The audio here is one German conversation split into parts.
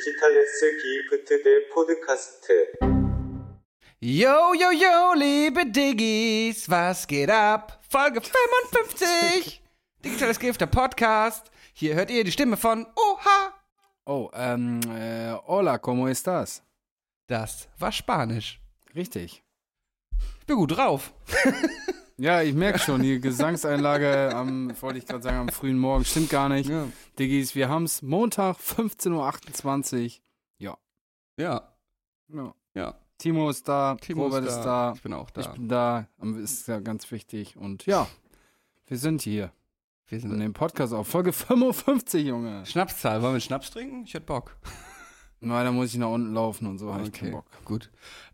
디지털레스 기프트 대 포드카스트 Yo, yo, yo, liebe Diggis, was geht ab? Folge 55! Digitales Gift, der Podcast. Hier hört ihr die Stimme von Oha. Oh, ähm, äh, hola, ¿cómo estás? Das war Spanisch. Richtig. Ich bin gut drauf. Ja, ich merke schon, die Gesangseinlage am, wollte ich gerade sagen, am frühen Morgen stimmt gar nicht. Ja. Diggis, wir haben's Montag, 15.28 Uhr. Ja. Ja, ja. ja. Timo ist da, Timo Robert ist da, Ich bin auch da. ich bin da, ist ja ganz wichtig. Und ja, wir sind hier. Wir sind nehmen Podcast auf. Folge 55, Junge. Schnapszahl. Wollen wir Schnaps trinken? Ich hätte Bock. Nein, da muss ich nach unten laufen und so habe ich keinen Bock. gut.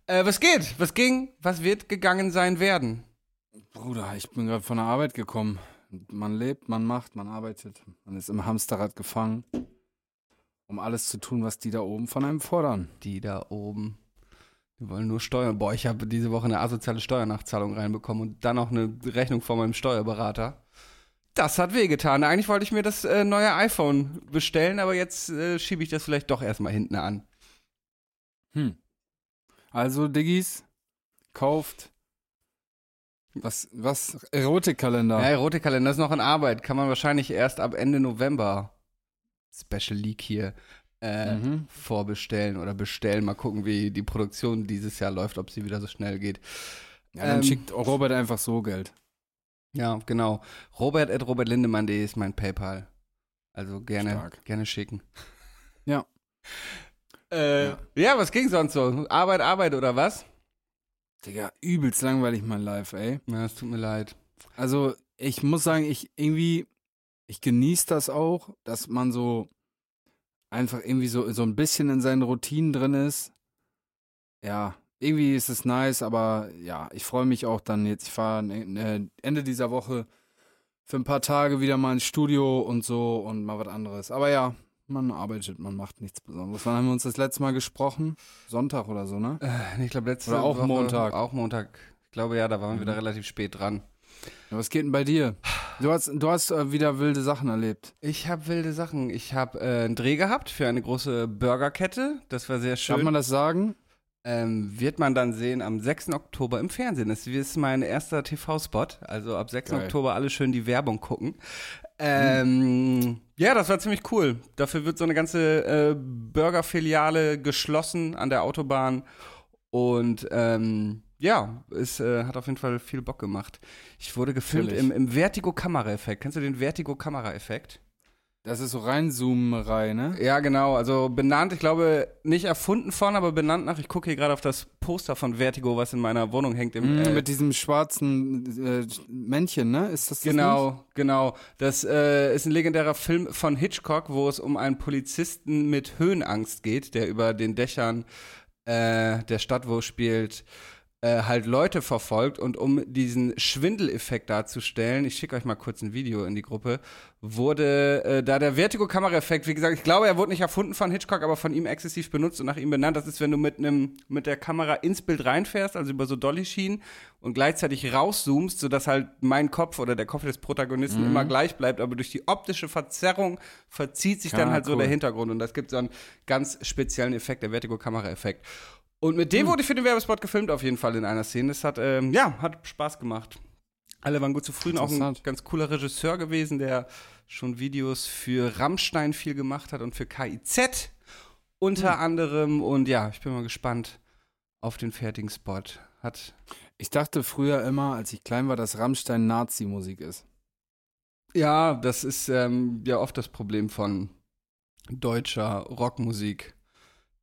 Äh, was geht? Was ging? Was wird gegangen sein werden? Bruder, ich bin gerade von der Arbeit gekommen. Man lebt, man macht, man arbeitet. Man ist im Hamsterrad gefangen, um alles zu tun, was die da oben von einem fordern. Die da oben. Die wollen nur Steuern. Boah, ich habe diese Woche eine asoziale Steuernachzahlung reinbekommen und dann noch eine Rechnung von meinem Steuerberater. Das hat wehgetan. Eigentlich wollte ich mir das äh, neue iPhone bestellen, aber jetzt äh, schiebe ich das vielleicht doch erstmal hinten an. Hm. Also, Diggis, kauft was, was, Erotikkalender. Ja, Erotikkalender ist noch in Arbeit. Kann man wahrscheinlich erst ab Ende November Special Leak hier äh, Mhm. vorbestellen oder bestellen. Mal gucken, wie die Produktion dieses Jahr läuft, ob sie wieder so schnell geht. Ja, dann ähm, schickt Robert einfach so Geld. Ja, genau. Robert at robertlindemann.de ist mein PayPal. Also gerne, Stark. gerne schicken. Ja. Äh, Ja. ja. was ging sonst so? Arbeit, Arbeit oder was? Digga, übelst langweilig mein Live, ey. Ja, es tut mir leid. Also, ich muss sagen, ich irgendwie, ich genieße das auch, dass man so einfach irgendwie so, so ein bisschen in seinen Routinen drin ist. Ja, irgendwie ist es nice, aber ja, ich freue mich auch dann jetzt. Ich fahre äh, Ende dieser Woche für ein paar Tage wieder mal ins Studio und so und mal was anderes. Aber ja, man arbeitet, man macht nichts Besonderes. Wann haben wir uns das letzte Mal gesprochen? Sonntag oder so, ne? Äh, ich glaube, letzte Oder auch Woche, Montag. Auch Montag. Ich glaube, ja, da waren wir Mhm. wieder relativ spät dran. Ja, was geht denn bei dir? Du hast, du hast äh, wieder wilde Sachen erlebt. Ich habe wilde Sachen. Ich habe äh, einen Dreh gehabt für eine große Burgerkette. Das war sehr Darf schön. man das sagen? ähm, wird man dann sehen am 6. Oktober im Fernsehen. Das ist mein erster TV-Spot. Also ab 6. Geil. Oktober alle schön die Werbung gucken. Ähm, Ja, das war ziemlich cool. Dafür wird so eine ganze äh, Burger-Filiale geschlossen an der Autobahn. Und ähm, ja, es äh, hat auf jeden Fall viel Bock gemacht. Ich wurde gefilmt Natürlich. im, im Vertigo-Kamera-Effekt. Kennst du den Vertigo-Kamera-Effekt? Das ist so Reinzoomerei, ne? Ja, genau. Also benannt, ich glaube, nicht erfunden von, aber benannt nach. Ich gucke hier gerade auf das Poster von Vertigo, was in meiner Wohnung hängt. Im, Mhm, äh, mit diesem schwarzen äh, Männchen, ne? Ist das das Genau, genau. Das äh, ist ein legendärer Film von Hitchcock, wo es um einen Polizisten mit Höhenangst geht, der über den Dächern äh, der Stadt, wo spielt, äh, halt Leute verfolgt. Und um diesen Schwindeleffekt darzustellen, ich schicke euch mal kurz ein Video in die Gruppe, wurde äh, da der Vertigo-Kamera-Effekt, wie gesagt, ich glaube, er wurde nicht erfunden von Hitchcock, aber von ihm exzessiv benutzt und nach ihm benannt. Das ist, wenn du mit einem mit der Kamera ins Bild reinfährst, also über so Dolly-Schienen und gleichzeitig rauszoomst, sodass halt mein Kopf oder der Kopf des Protagonisten immer gleich bleibt, aber durch die optische Verzerrung verzieht sich dann Ah, halt so cool. der Hintergrund und das gibt so einen ganz speziellen Effekt, der Vertigo-Kamera-Effekt. Und mit dem wurde ich für den Werbespot gefilmt, auf jeden Fall in einer Szene. Das hat, ähm, ja, hat Spaß gemacht. Alle waren gut zufrieden. Auch ein ganz cooler Regisseur gewesen, der schon Videos für Rammstein viel gemacht hat und für KIZ unter anderem. Und ja, ich bin mal gespannt auf den fertigen Spot. Hat, Ich dachte früher immer, als ich klein war, dass Rammstein Nazi-Musik ist. ja, das ist ähm, ja oft das Problem von deutscher Rockmusik,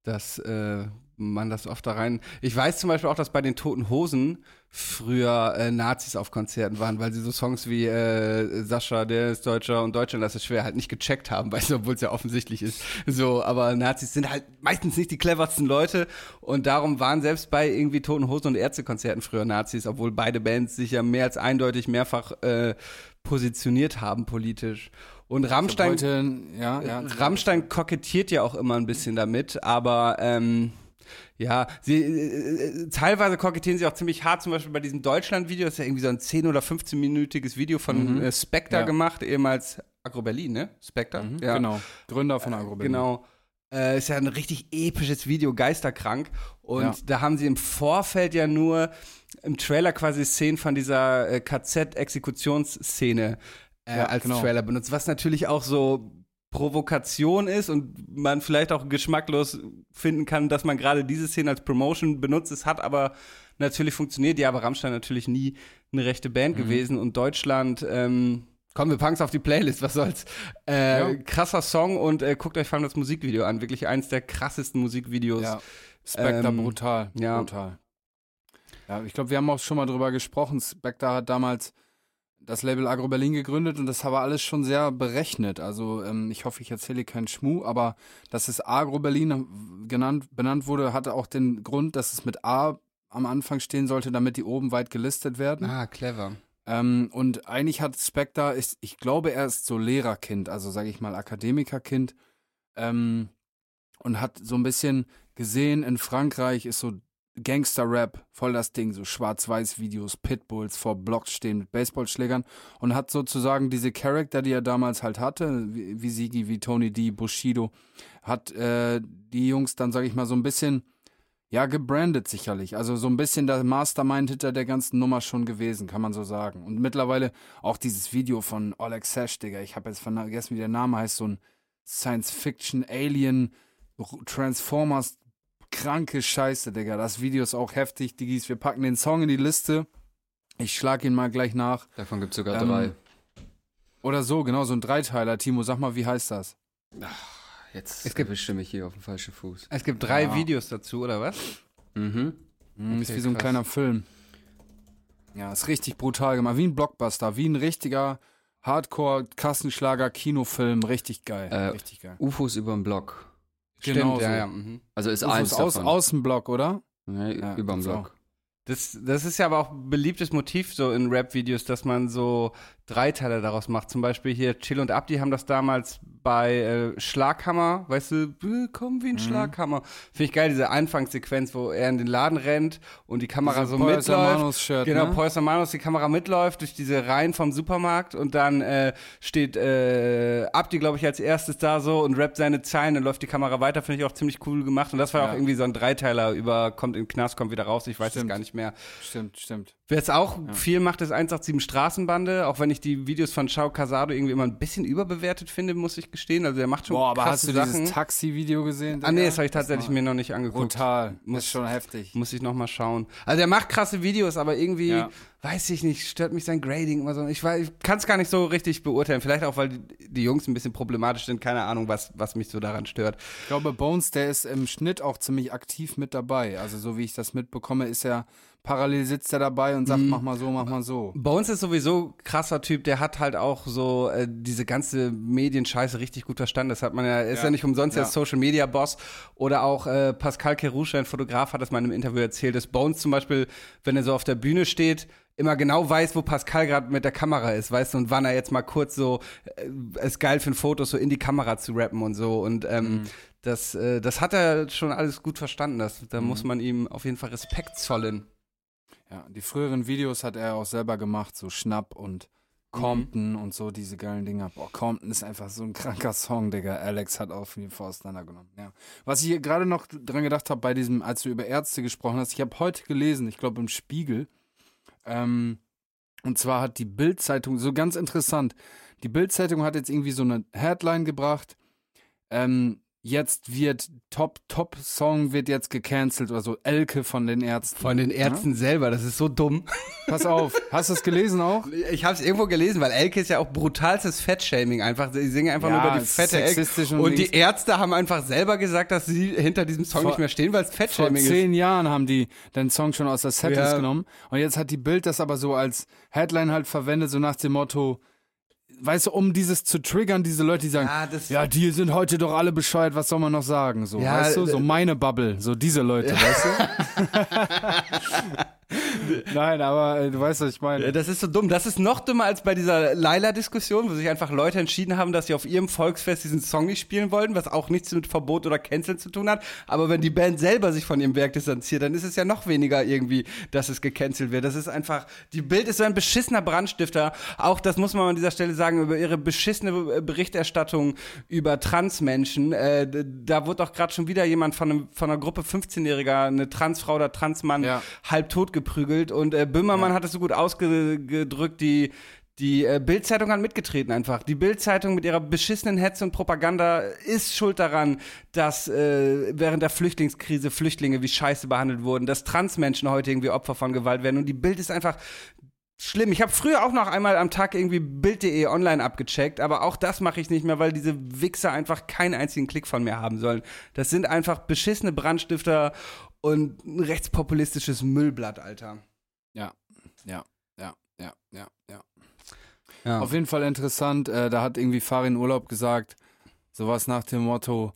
dass äh, man das oft da rein. Ich weiß zum Beispiel auch, dass bei den Toten Hosen früher äh, Nazis auf Konzerten waren, weil sie so Songs wie äh, Sascha, der ist Deutscher und Deutschland, das ist schwer, halt nicht gecheckt haben, weißt du, obwohl es ja offensichtlich ist. So, aber Nazis sind halt meistens nicht die cleversten Leute und darum waren selbst bei irgendwie Toten Hosen und Ärztekonzerten früher Nazis, obwohl beide Bands sich ja mehr als eindeutig mehrfach äh, positioniert haben politisch. Und Rammstein Heute, ja, ja. Rammstein kokettiert ja auch immer ein bisschen damit, aber ähm, ja, sie äh, äh, teilweise kokettieren sie auch ziemlich hart, zum Beispiel bei diesem Deutschland-Video, das ist ja irgendwie so ein 10- oder 15-minütiges Video von äh, Spectre Ja. gemacht, ehemals Agro Berlin, ne? Spectre? Mhm, Genau. Gründer von Agro Genau. Äh, ist ja ein richtig episches Video, geisterkrank. Und Ja. da haben sie im Vorfeld ja nur im Trailer quasi Szenen von dieser äh, KZ-Exekutionsszene äh, Ja, als genau. Trailer benutzt, was natürlich auch so Provokation ist und man vielleicht auch geschmacklos finden kann, dass man gerade diese Szene als Promotion benutzt. Es hat aber natürlich funktioniert. Ja, aber Rammstein natürlich nie eine rechte Band Mhm. gewesen und Deutschland, ähm, komm, wir packen es auf die Playlist, was soll's. Äh, Ja. Krasser Song und äh, guckt euch vor allem das Musikvideo an. Wirklich eins der krassesten Musikvideos. Ja. Spectre Ähm, brutal. ja. Brutal. Ja, ich glaube, wir haben auch schon mal drüber gesprochen. Spectre hat damals das Label Agro Berlin gegründet und das war alles schon sehr berechnet. Also ähm, ich hoffe, ich erzähle keinen Schmuh, aber dass es Agro Berlin genannt, benannt wurde, hatte auch den Grund, dass es mit A am Anfang stehen sollte, damit die oben weit gelistet werden. Ah, clever. Ähm, und eigentlich hat Spectre, ist, ich glaube, er ist so Lehrerkind, also sage ich mal Akademikerkind. Ähm, und hat so ein bisschen gesehen, in Frankreich ist so Gangster-Rap voll das Ding, so Schwarz-Weiß-Videos, Pitbulls vor Blocks stehen mit Baseballschlägern und hat sozusagen diese Charakter, die er damals halt hatte, wie, Sigi, wie Tony D, Bushido, hat äh, die Jungs dann, sage ich mal, so ein bisschen ja, gebrandet sicherlich. Also so ein bisschen der Mastermind hinter der ganzen Nummer schon gewesen, kann man so sagen. Und mittlerweile auch dieses Video von Oleg Sash, Digga. Ich habe jetzt vergessen, wie der Name heißt. So ein Science-Fiction-Alien Transformers kranke Scheiße, Digga. Das Video ist auch heftig, Diggis. Wir packen den Song in die Liste. Ich schlag ihn mal gleich nach. Davon gibt es sogar Ähm, drei. Oder so, genau, so ein Dreiteiler. Timo, sag mal, wie heißt das? Jetzt es gibt- erwischte mich hier auf dem falschen Fuß. Es gibt drei Ja. Videos dazu, oder was? Mhm. Hm, ist Okay, wie so ein krass. kleiner Film. Ja, ist richtig brutal gemacht. Wie ein Blockbuster, wie ein richtiger Hardcore-Kassenschlager-Kinofilm. Richtig geil. Äh, richtig geil. UFOs über dem Block. Genau Stimmt, ja, so. ja. Mhm. Also ist Ufos eins aus, davon. Außenblock, oder? Ja, Ja, über dem so. Block. Das, das ist ja aber auch ein beliebtes Motiv so in Rap-Videos, dass man so Dreiteile daraus macht. Zum Beispiel hier Chill und Abdi haben das damals bei äh, Schlaghammer, weißt du, komm wie ein Schlaghammer. Finde ich geil, diese Anfangssequenz, wo er in den Laden rennt und die Kamera Diese so Poyos mitläuft. Hermanos-Shirt, Genau, ne? Poyos Hermanos, die Kamera mitläuft durch diese Reihen vom Supermarkt und dann äh, steht äh, Abdi, glaube ich, als erstes da so und rappt seine Zeilen, dann läuft die Kamera weiter, finde ich auch ziemlich cool gemacht. Und das war Ja. auch irgendwie so ein Dreiteiler über kommt in den Knast, kommt wieder raus, ich weiß es gar nicht mehr. Stimmt, stimmt. Wer es auch viel macht, ist 187 Straßenbande, auch wenn ich die Videos von Shao Casado irgendwie immer ein bisschen überbewertet finde, muss ich gestehen. Also der macht schon Boah, aber hast du Sachen. dieses Taxi-Video gesehen? ah nee, das habe ich tatsächlich mir noch nicht angeguckt. Brutal. Muss- ist schon heftig. Muss ich noch mal schauen. Also er macht krasse Videos, aber irgendwie, Ja. Weiß ich nicht, stört mich sein Grading immer so. Ich, weiß- ich kann es gar nicht so richtig beurteilen. Vielleicht auch, weil die, die Jungs ein bisschen problematisch sind. Keine Ahnung, was, was mich so daran stört. Ich glaube, Bones, der ist im Schnitt auch ziemlich aktiv mit dabei. Also so wie ich das mitbekomme, ist er parallel sitzt er dabei und sagt, Mhm. mach mal so, mach mal so. Bones ist sowieso krasser Typ, der hat halt auch so äh, diese ganze Medienscheiße richtig gut verstanden. Das hat man ja, ist ja, Ja. nicht umsonst Ja. der Social Media Boss. Oder auch äh, Pascal Kerouche, ein Fotograf, hat das mal in einem Interview erzählt, dass Bones zum Beispiel, wenn er so auf der Bühne steht, immer genau weiß, wo Pascal gerade mit der Kamera ist, weißt du, und wann er jetzt mal kurz so äh, es geil für ein Foto so in die Kamera zu rappen und so. Und ähm, das, äh, das hat er schon alles gut verstanden. Das, da muss man ihm auf jeden Fall Respekt zollen. Ja, die früheren Videos hat er auch selber gemacht, so Schnapp und Compton Mhm. und so, diese geilen Dinger. Boah, Compton ist einfach so ein kranker Song, Digga. Alex hat auch viel auseinandergenommen. Ja. Was ich gerade noch dran gedacht habe, bei diesem, als du über Ärzte gesprochen hast, ich habe heute gelesen, ich glaube im Spiegel, ähm, und zwar hat die Bild-Zeitung, so ganz interessant, die Bild-Zeitung hat jetzt irgendwie so eine Headline gebracht, ähm, jetzt wird Top, Top-Song wird jetzt gecancelt oder so, Elke von den Ärzten. Von den Ärzten selber, das ist so dumm. Pass auf, hast du es gelesen auch? Ich habe es irgendwo gelesen, weil Elke ist ja auch brutalstes Fettshaming einfach. Sie singen einfach Ja, nur über die fette Elke. und Und die Ärzte haben einfach selber gesagt, dass sie hinter diesem Song Vor- nicht mehr stehen, weil es Vor Fettshaming ist. zehn Jahren haben die den Song schon aus der Setlist Ja. genommen. Und jetzt hat die Bild das aber so als Headline halt verwendet, so nach dem Motto, weißt du, um dieses zu triggern, diese Leute, die sagen, Ja, ja, die sind heute doch alle bescheuert, was soll man noch sagen? So, Ja, weißt du, so äh, meine Bubble, so diese Leute, weißt du? Nein, aber äh, du weißt, was ich meine. Das ist so dumm. Das ist noch dümmer als bei dieser Laila-Diskussion, wo sich einfach Leute entschieden haben, dass sie auf ihrem Volksfest diesen Song nicht spielen wollten, was auch nichts mit Verbot oder Canceln zu tun hat. Aber wenn die Band selber sich von ihrem Werk distanziert, dann ist es ja noch weniger irgendwie, dass es gecancelt wird. Das ist einfach, die Bild ist so ein beschissener Brandstifter. Auch das muss man an dieser Stelle sagen, über ihre beschissene Berichterstattung über Transmenschen. Äh, da wurde doch gerade schon wieder jemand von, einem, von einer Gruppe 15-Jähriger, eine Transfrau oder Transmann, Ja. halb tot geprügelt. Und äh, Böhmermann hat es so gut ausgedrückt, die, die äh, Bild-Zeitung hat mitgetreten einfach. Die Bild-Zeitung mit ihrer beschissenen Hetze und Propaganda ist schuld daran, dass äh, während der Flüchtlingskrise Flüchtlinge wie Scheiße behandelt wurden, dass Transmenschen heute irgendwie Opfer von Gewalt werden. Und die Bild ist einfach schlimm. Ich habe früher auch noch einmal am Tag irgendwie Bild.de online abgecheckt, aber auch das mache ich nicht mehr, weil diese Wichser einfach keinen einzigen Klick von mir haben sollen. Das sind einfach beschissene Brandstifter und ein rechtspopulistisches Müllblatt, Alter. Ja, ja, ja, ja, ja, ja. Ja. Auf jeden Fall interessant. Äh, da hat irgendwie Farin Urlaub gesagt, sowas nach dem Motto,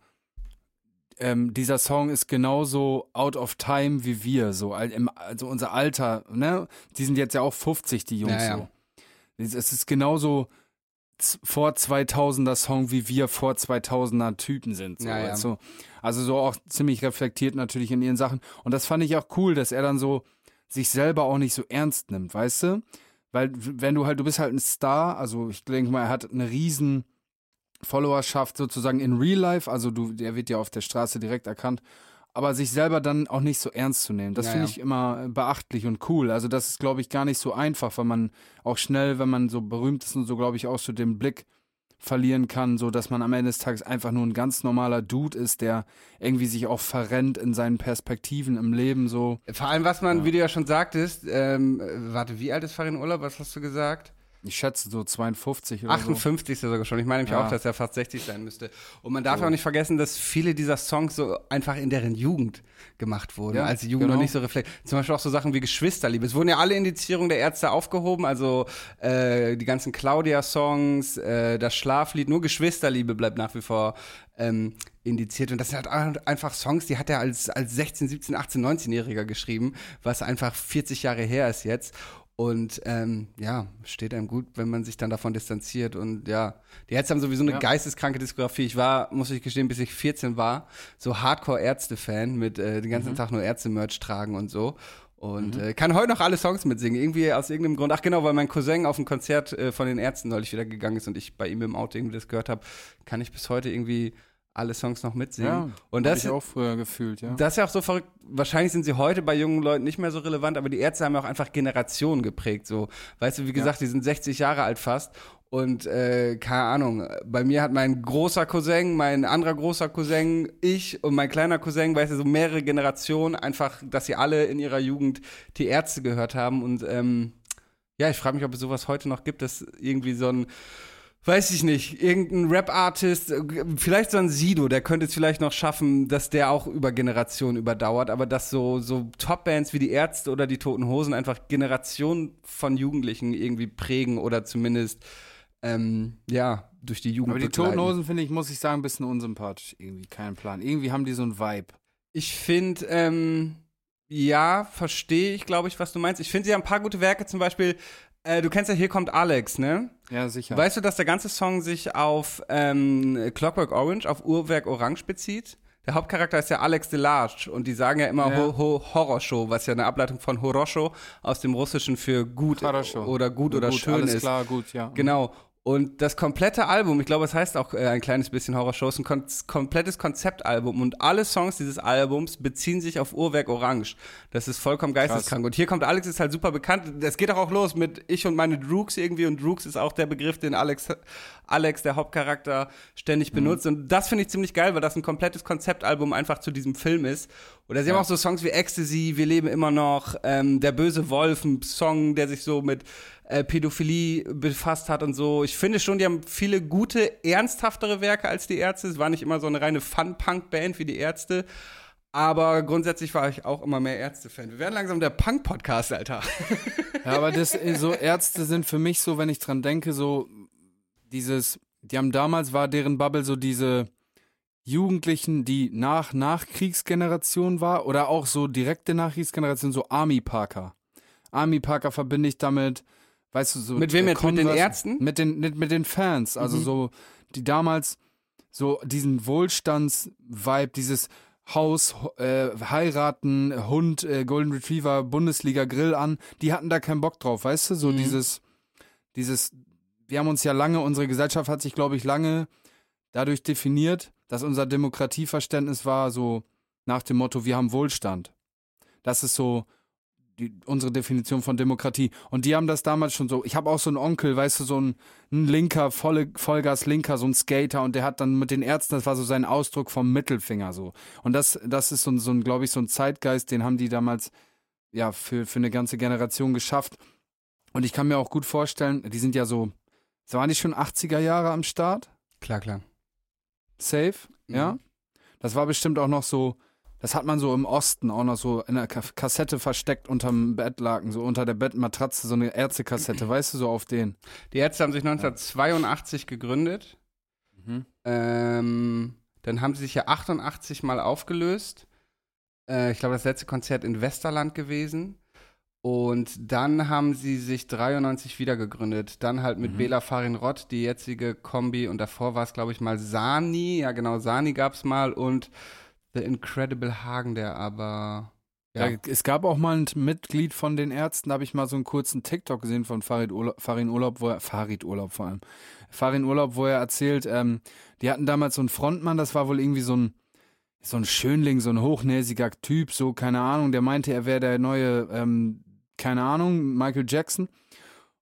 ähm, dieser Song ist genauso out of time wie wir, so also unser Alter, ne? Die sind jetzt ja auch 50, die Jungs Ja, ja. so. Es ist genauso vor 2000er Song, wie wir vor 2000er Typen sind. So, Ja, ja. du? Also so auch ziemlich reflektiert natürlich in ihren Sachen. Und das fand ich auch cool, dass er dann so sich selber auch nicht so ernst nimmt, weißt du? Weil wenn du halt, du bist halt ein Star, also ich denke mal, er hat eine riesen Followerschaft sozusagen in Real Life, also du, der wird ja auf der Straße direkt erkannt, aber sich selber dann auch nicht so ernst zu nehmen. Das Ja, finde ja. ich immer beachtlich und cool. Also das ist, glaube ich, gar nicht so einfach, weil man auch schnell, wenn man so berühmt ist und so, glaube ich, auch so den Blick verlieren kann, so dass man am Ende des Tages einfach nur ein ganz normaler Dude ist, der irgendwie sich auch verrennt in seinen Perspektiven im Leben so. Vor allem, was man, wie du ja schon sagtest, ähm, äh, warte, wie alt ist Farin Urlaub? Was hast du gesagt? Ich schätze so 52 oder 58 ist er sogar schon. Ich meine nämlich Ja. auch, dass er fast 60 sein müsste. Und man darf ja auch nicht vergessen, dass viele dieser Songs so einfach in deren Jugend gemacht wurden, Ja, als die Jugend genau. noch nicht so reflektiert. Zum Beispiel auch so Sachen wie Geschwisterliebe. Es wurden ja alle Indizierungen der Ärzte aufgehoben, also äh, die ganzen Claudia-Songs, äh, das Schlaflied, nur Geschwisterliebe bleibt nach wie vor ähm, indiziert. Und das sind halt einfach Songs, die hat er als, als 16, 17, 18, 19-Jähriger geschrieben, was einfach 40 Jahre her ist jetzt. Und ähm, ja, steht einem gut, wenn man sich dann davon distanziert. Und ja, die Ärzte haben sowieso eine Ja. geisteskranke Diskografie. Ich war, muss ich gestehen, bis ich 14 war, so Hardcore-Ärzte-Fan mit äh, den ganzen Tag nur Ärzte-Merch tragen und so. Und äh, kann heute noch alle Songs mitsingen. Irgendwie aus irgendeinem Grund. Ach genau, weil mein Cousin auf ein Konzert äh, von den Ärzten neulich wieder gegangen ist und ich bei ihm im Auto irgendwie das gehört habe, kann ich bis heute irgendwie alle Songs noch mitsingen. Ja, und das ich auch früher gefühlt, ja. das ist ja auch so verrückt. Wahrscheinlich sind sie heute bei jungen Leuten nicht mehr so relevant, aber die Ärzte haben ja auch einfach Generationen geprägt. So, weißt du, wie gesagt, die sind 60 Jahre alt fast. Und äh, keine Ahnung, bei mir hat mein großer Cousin, mein anderer großer Cousin, ich und mein kleiner Cousin, weißt du, so mehrere Generationen, einfach, dass sie alle in ihrer Jugend die Ärzte gehört haben. Und ähm, ja, ich frage mich, ob es sowas heute noch gibt, dass irgendwie so ein Weiß ich nicht, irgendein Rap-Artist, äh, vielleicht so ein Sido, der könnte es vielleicht noch schaffen, dass der auch über Generationen überdauert, aber dass so, so Top-Bands wie die Ärzte oder die Toten Hosen einfach Generationen von Jugendlichen irgendwie prägen oder zumindest, ähm, ja, durch die Jugend Aber die begleiten. Toten Hosen finde ich, muss ich sagen, ein bisschen unsympathisch. Irgendwie, kein Plan. Irgendwie haben die so einen Vibe. Ich finde, ähm, ja, verstehe ich, glaube ich, was du meinst. Ich finde, sie haben ein paar gute Werke, zum Beispiel, äh, du kennst ja Hier kommt Alex, ne? Ja, sicher. Weißt du, dass der ganze Song sich auf ähm, Clockwork Orange, auf Uhrwerk Orange bezieht? Der Hauptcharakter ist ja Alex Delarge und die sagen ja immer ja. Ho, ho, Horosho, was ja eine Ableitung von Horosho aus dem Russischen für gut Horosho. oder gut oder, gut, schön alles ist. Alles klar, gut, ja. Genau. Und das komplette Album, ich glaube, es heißt auch äh, ein kleines bisschen Horrorshow, ist ein kon komplettes Konzeptalbum und alle Songs dieses Albums beziehen sich auf Uhrwerk Orange. Das ist vollkommen geisteskrank. Und hier kommt Alex, ist halt super bekannt. Es geht doch auch los mit Ich und meine Droogs irgendwie und Droogs ist auch der Begriff, den Alex, Alex der Hauptcharakter, ständig benutzt. Und das finde ich ziemlich geil, weil das ein komplettes Konzeptalbum einfach zu diesem Film ist. Oder sie haben Ja. auch so Songs wie Ecstasy, Wir leben immer noch, ähm, Der böse Wolf, ein Song, der sich so mit äh, Pädophilie befasst hat und so. Ich finde schon, die haben viele gute, ernsthaftere Werke als die Ärzte. Es war nicht immer so eine reine Fun-Punk-Band wie die Ärzte. Aber grundsätzlich war ich auch immer mehr Ärzte-Fan. Wir werden langsam der Punk-Podcast, Alter. Ja, aber das, äh, so Ärzte sind für mich so, wenn ich dran denke, so dieses, die haben damals war deren Bubble so diese Jugendlichen, die nach Nachkriegsgeneration war oder auch so direkte Nachkriegsgeneration, so Army Parker. Army Parker verbinde ich damit. Weißt du, so. Mit wem äh, jetzt? Mit den Ärzten? Mit den, mit, mit den Fans. Also Mhm. so, die damals so diesen Wohlstands-Vibe, dieses Haus, äh, heiraten, Hund, äh, Golden Retriever, Bundesliga Grill an, die hatten da keinen Bock drauf, weißt du? So Mhm. dieses, dieses, wir haben uns ja lange, unsere Gesellschaft hat sich, glaube ich, lange dadurch definiert, dass unser Demokratieverständnis war so nach dem Motto, wir haben Wohlstand. Das ist so die, unsere Definition von Demokratie. Und die haben das damals schon so. Ich habe auch so einen Onkel, weißt du, so ein, ein Linker, volle, Vollgas-Linker, so ein Skater und der hat dann mit den Ärzten, das war so sein Ausdruck vom Mittelfinger so. Und das, das ist so, so ein, glaube ich, so ein Zeitgeist, den haben die damals ja für, für eine ganze Generation geschafft. Und ich kann mir auch gut vorstellen, die sind ja so, so waren die schon 80er Jahre am Start? Klar, klar. Safe, ja. Mhm. Das war bestimmt auch noch so, das hat man so im Osten auch noch so in der Ka Kassette versteckt unterm Bettlaken, so unter der Bettmatratze, so eine Ärztekassette, weißt du, so auf den. Die Ärzte haben sich 1982 gegründet. Ähm, dann haben sie sich ja 88 mal aufgelöst. Äh, ich glaube, das letzte Konzert in Westerland gewesen. Und dann haben sie sich 93 wieder gegründet. Dann halt mit Mhm. Bela Farin Rott, die jetzige Kombi. Und davor war es, glaube ich, mal Sani. Ja, genau, Sani gab es mal. Und The Incredible Hagen, der aber. Ja. Ja. es gab auch mal ein Mitglied von den Ärzten, da habe ich mal so einen kurzen TikTok gesehen von Farid Urlaub, Farin Urlaub, wo er, Farid Urlaub vor allem, Farin Urlaub, wo er erzählt, ähm, die hatten damals so einen Frontmann, das war wohl irgendwie so ein, so ein Schönling, so ein hochnäsiger Typ, so, keine Ahnung, der meinte, er wäre der neue, ähm, keine Ahnung, Michael Jackson.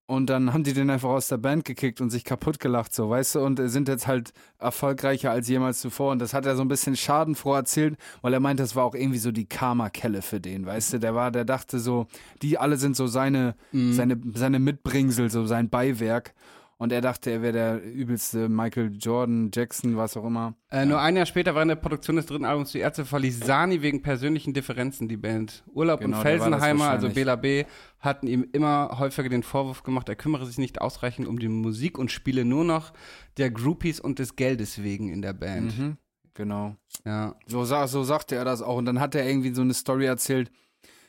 Und dann haben die den einfach aus der Band gekickt und sich kaputt gelacht, so, weißt du, und sind jetzt halt erfolgreicher als jemals zuvor. Und das hat er so ein bisschen schadenfroh erzählt, weil er meinte, das war auch irgendwie so die Karma-Kelle für den, weißt du, der war, der dachte so, die alle sind so seine, Mhm. seine, seine Mitbringsel, so sein Beiwerk. Und er dachte, er wäre der übelste Michael Jordan, Jackson, was auch immer. Äh, Nur ein Jahr später, während der Produktion des dritten Albums Die Ärzte, verließ Sani wegen persönlichen Differenzen die Band. Urlaub Genau, und war Felsenheimer, also. Bela B., hatten ihm immer häufiger den Vorwurf gemacht, er kümmere sich nicht ausreichend um die Musik und spiele nur noch der Groupies und des Geldes wegen in der Band. Mhm. Genau. Ja. So, so sagte er das auch. Und dann hat er irgendwie so eine Story erzählt,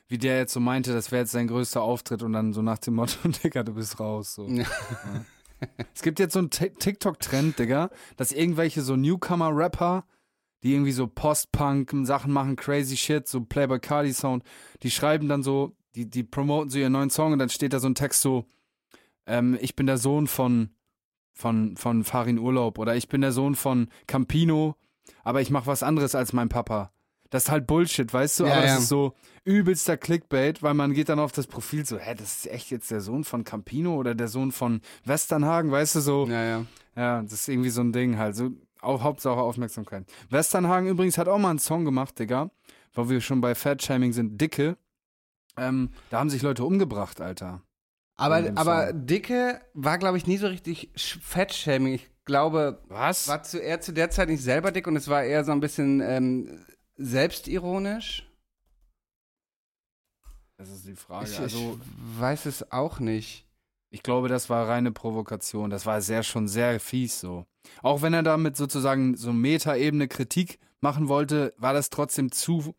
wie der jetzt so meinte, das wäre jetzt sein größter Auftritt und dann so nach dem Motto, Digga, du bist raus. So. Ja. Ja. Es gibt jetzt so einen Ti- TikTok-Trend, Digga, dass irgendwelche so Newcomer-Rapper, die irgendwie so Post-Punk-Sachen machen, crazy shit, so Playboy Cardi-Sound, die schreiben dann so, die, die promoten so ihren neuen Song und dann steht da so ein Text so, ähm, ich bin der Sohn von, von, von Farin Urlaub oder ich bin der Sohn von Campino, aber ich mache was anderes als mein Papa. Das ist halt Bullshit, weißt du? Ja, aber das ja. ist so übelster Clickbait, weil man geht dann auf das Profil so, hä, das ist echt jetzt der Sohn von Campino oder der Sohn von Westernhagen, weißt du, so. Ja, ja. Ja, das ist irgendwie so ein Ding halt. So, auch Hauptsache Aufmerksamkeit. Westernhagen übrigens hat auch mal einen Song gemacht, Digga, wo wir schon bei Fat-Shaming sind, Dicke. Ähm, da haben sich Leute umgebracht, Alter. Aber, aber. Dicke war, glaube ich, nie so richtig Fettshaming. Ich glaube, Was? war zu, er zu der Zeit nicht selber dick und es war eher so ein bisschen ähm, selbstironisch. Das ist die Frage. Ich, also, ich weiß es auch nicht. ich glaube, das war reine Provokation. Das war sehr, schon sehr fies so. Auch wenn er damit sozusagen so Metaebene Kritik machen wollte, war das trotzdem zu,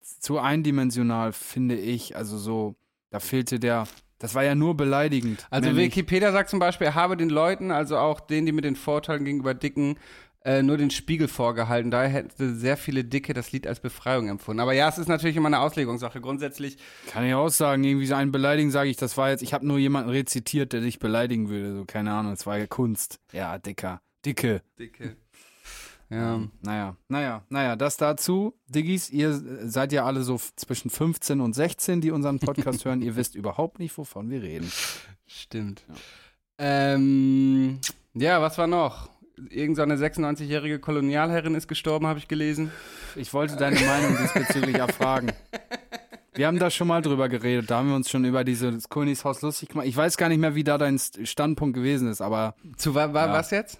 zu eindimensional, finde ich. Also so, da fehlte der, das war ja nur beleidigend. Also nicht. Wikipedia sagt zum Beispiel, er habe den Leuten, also auch denen, die mit den Vorurteilen gegenüber Dicken, äh, nur den Spiegel vorgehalten. Daher hätte sehr viele Dicke das Lied als Befreiung empfunden. Aber ja, es ist natürlich immer eine Auslegungssache. Grundsätzlich, Kann ich auch sagen, irgendwie so einen beleidigen, sage ich, das war jetzt, ich habe nur jemanden rezitiert, der dich beleidigen würde, so keine Ahnung, es war ja Kunst. Ja, dicker, dicke. Dicke. Ja. Naja, naja, naja, das dazu. Diggis, ihr seid ja alle so zwischen 15 und 16, die unseren Podcast hören. Ihr wisst überhaupt nicht, wovon wir reden. Stimmt. Ähm, ja, was war noch? Irgend so eine 96-jährige Kolonialherrin ist gestorben, habe ich gelesen. Ich wollte deine Meinung diesbezüglich erfragen. Wir haben da schon mal drüber geredet, da haben wir uns schon über dieses Königshaus lustig gemacht. Ich weiß gar nicht mehr, wie da dein St- Standpunkt gewesen ist, aber Zu wa wa Ja. was jetzt?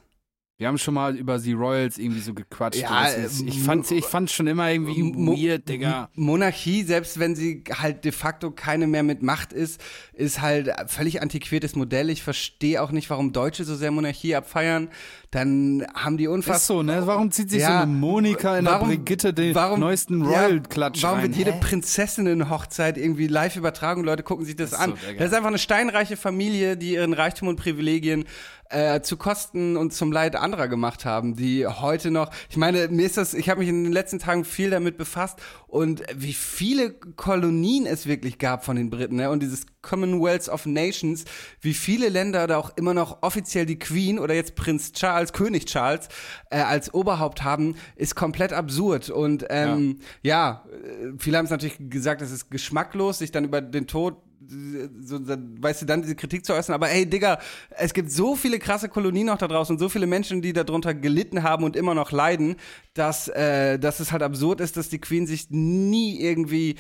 Wir haben schon mal über die Royals irgendwie so gequatscht. Ja, ist- äh, ich fand ich fand schon immer irgendwie Mo- weird, Digga. Monarchie, selbst wenn sie halt de facto keine mehr mit Macht ist, ist halt völlig antiquiertes Modell. Ich verstehe auch nicht, warum Deutsche so sehr Monarchie abfeiern. dann haben die unfassbar. Ist so, ne? Warum zieht sich Ja, so eine Monika in warum- der Brigitte den warum- neuesten ja, Royal-Klatsch Warum rein? wird jede Hä? Prinzessinnen-Hochzeit irgendwie live übertragen? Leute gucken sich das, Das an. so, das ist einfach eine steinreiche Familie, die ihren Reichtum und Privilegien äh, zu Kosten und zum Leid anderer gemacht haben, die heute noch, ich meine, mir ist das, ich habe mich in den letzten Tagen viel damit befasst und wie viele Kolonien es wirklich gab von den Briten, ne? Und dieses Commonwealth of Nations, wie viele Länder da auch immer noch offiziell die Queen oder jetzt Prinz Charles, König Charles, äh, als Oberhaupt haben, ist komplett absurd. Und ähm, ja, äh, viele haben es natürlich gesagt, es ist geschmacklos, sich dann über den Tod so, so, weißt du, dann diese Kritik zu äußern, aber ey, Digga, es gibt so viele krasse Kolonien noch da draußen und so viele Menschen, die darunter gelitten haben und immer noch leiden, dass, äh, dass es halt absurd ist, dass die Queen sich nie irgendwie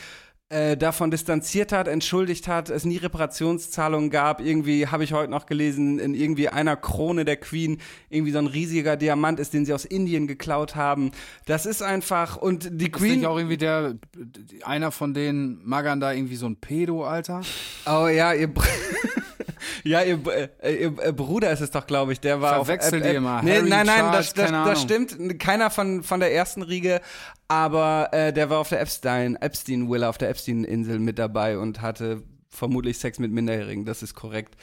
äh, davon distanziert hat, entschuldigt hat, es nie Reparationszahlungen gab. Irgendwie habe ich heute noch gelesen, in irgendwie einer Krone der Queen irgendwie so ein riesiger Diamant ist, den sie aus Indien geklaut haben. Das ist einfach und die Ist Queen. nicht auch irgendwie der, einer von den Magern da irgendwie so ein Pedo, Alter? Oh ja, ihr. Ja, ihr, äh, ihr äh, Bruder ist es doch, glaube ich. Der war Verwechsel auf, die immer. Nee, Harry, nein, nein, Charles, das, das, das stimmt. Keiner von, von der ersten Riege, aber äh, der war auf der Epstein, Epstein-Villa, auf der Epstein-Insel mit dabei und hatte vermutlich Sex mit Minderjährigen. Das ist korrekt.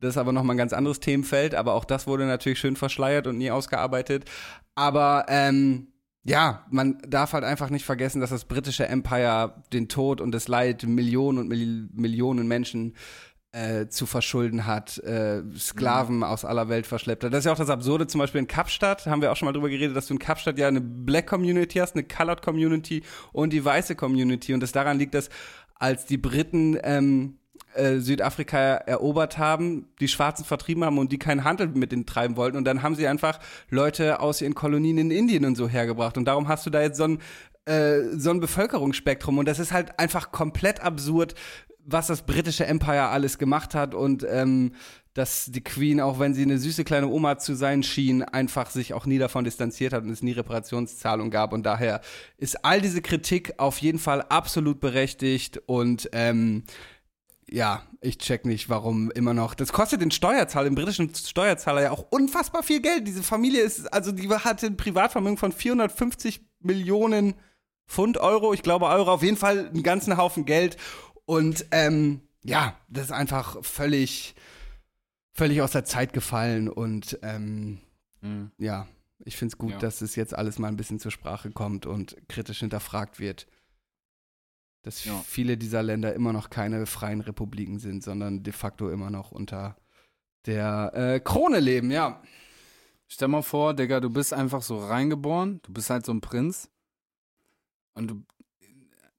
Das ist aber nochmal ein ganz anderes Themenfeld, aber auch das wurde natürlich schön verschleiert und nie ausgearbeitet. Aber ähm, ja, man darf halt einfach nicht vergessen, dass das britische Empire den Tod und das Leid Millionen und Mil Millionen Menschen äh, zu verschulden hat, äh, Sklaven aus aller Welt verschleppt hat. Das ist ja auch das Absurde, zum Beispiel in Kapstadt, haben wir auch schon mal drüber geredet, dass du in Kapstadt ja eine Black Community hast, eine Colored Community und die weiße Community. Und das daran liegt, dass als die Briten ähm, äh, Südafrika erobert haben, die Schwarzen vertrieben haben und die keinen Handel mit denen treiben wollten. Und dann haben sie einfach Leute aus ihren Kolonien in Indien und so hergebracht. Und darum hast du da jetzt so ein, äh, so ein Bevölkerungsspektrum. Und das ist halt einfach komplett absurd, was das britische Empire alles gemacht hat. Und ähm, dass die Queen, auch wenn sie eine süße kleine Oma zu sein schien, einfach sich auch nie davon distanziert hat und es nie Reparationszahlung gab. Und daher ist all diese Kritik auf jeden Fall absolut berechtigt und ähm, ja, ich check nicht, warum immer noch. Das kostet den Steuerzahler, den britischen Steuerzahler ja auch unfassbar viel Geld. Diese Familie ist, also die hatte ein Privatvermögen von 450 Millionen Pfund, Euro, ich glaube Euro, auf jeden Fall einen ganzen Haufen Geld. Und ähm, ja, das ist einfach völlig, völlig aus der Zeit gefallen. Und ähm, ja, ich finde es gut, Ja. dass es jetzt alles mal ein bisschen zur Sprache kommt und kritisch hinterfragt wird. Dass Ja. viele dieser Länder immer noch keine freien Republiken sind, sondern de facto immer noch unter der äh, Krone leben, ja. Stell mal vor, Digga, du bist einfach so reingeboren, du bist halt so ein Prinz und du,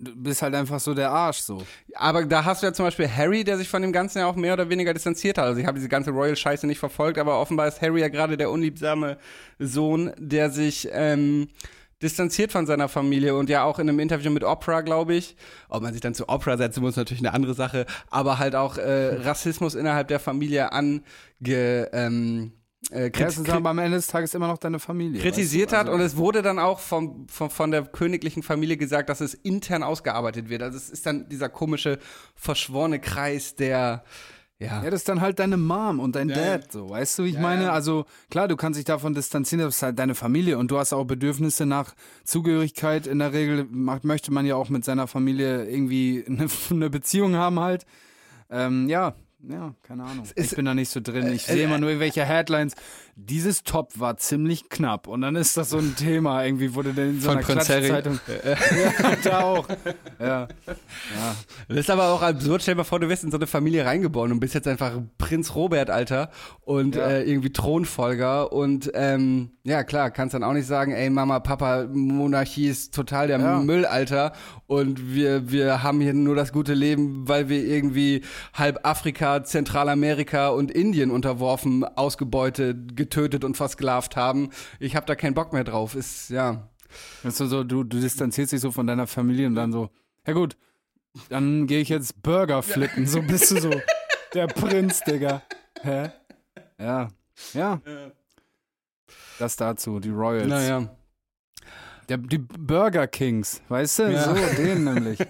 du bist halt einfach so der Arsch so. Aber da hast du ja zum Beispiel Harry, der sich von dem Ganzen ja auch mehr oder weniger distanziert hat. Also ich habe diese ganze Royal-Scheiße nicht verfolgt, aber offenbar ist Harry ja gerade der unliebsame Sohn, der sich ähm, distanziert von seiner Familie und ja auch in einem Interview mit Oprah, glaube ich, ob man sich dann zu Oprah setzen muss, natürlich eine andere Sache, aber halt auch äh, Rassismus innerhalb der Familie ange ähm, äh, es ist aber am Ende des Tages immer noch deine Familie. kritisiert weißt du? hat Also- und es wurde dann auch vom, vom, von der königlichen Familie gesagt, dass es intern ausgearbeitet wird. Also es ist dann dieser komische, verschworene Kreis, der ja. Ja, das ist dann halt deine Mom und dein Ja. Dad, so, weißt du, wie ich Ja, meine? Also, klar, du kannst dich davon distanzieren, das ist halt deine Familie und du hast auch Bedürfnisse nach Zugehörigkeit. In der Regel macht, möchte man ja auch mit seiner Familie irgendwie eine, eine Beziehung haben halt. Ähm, ja, ja, keine Ahnung. ich bin da nicht so drin. Ich sehe äh, immer nur irgendwelche Headlines. Dieses Top war ziemlich knapp und dann ist das so ein Thema irgendwie, wurde dann in so Von einer Prinz. Klatschzeitung. ja, da auch. Ja. ja. Das ist aber auch absurd. Stell dir mal vor, du wirst in so eine Familie reingeboren und bist jetzt einfach Prinz Robert, Alter, und Ja. äh, irgendwie Thronfolger. Und ähm, ja, klar, kannst dann auch nicht sagen, ey, Mama, Papa, Monarchie ist total der Ja. Müll, Alter. Und wir, wir haben hier nur das gute Leben, weil wir irgendwie halb Afrika, Zentralamerika und Indien unterworfen, ausgebeutet, getötet und versklavt haben. Ich habe da keinen Bock mehr drauf. Ist, ja. Weißt du, so, du, du distanzierst dich so von deiner Familie und dann so, ja gut, dann gehe ich jetzt Burger flippen. So bist du so der Prinz, Digga. Hä? Ja. Ja. Das dazu, die Royals. Naja. Der, die Burger Kings, weißt du? Ja. So, den nämlich.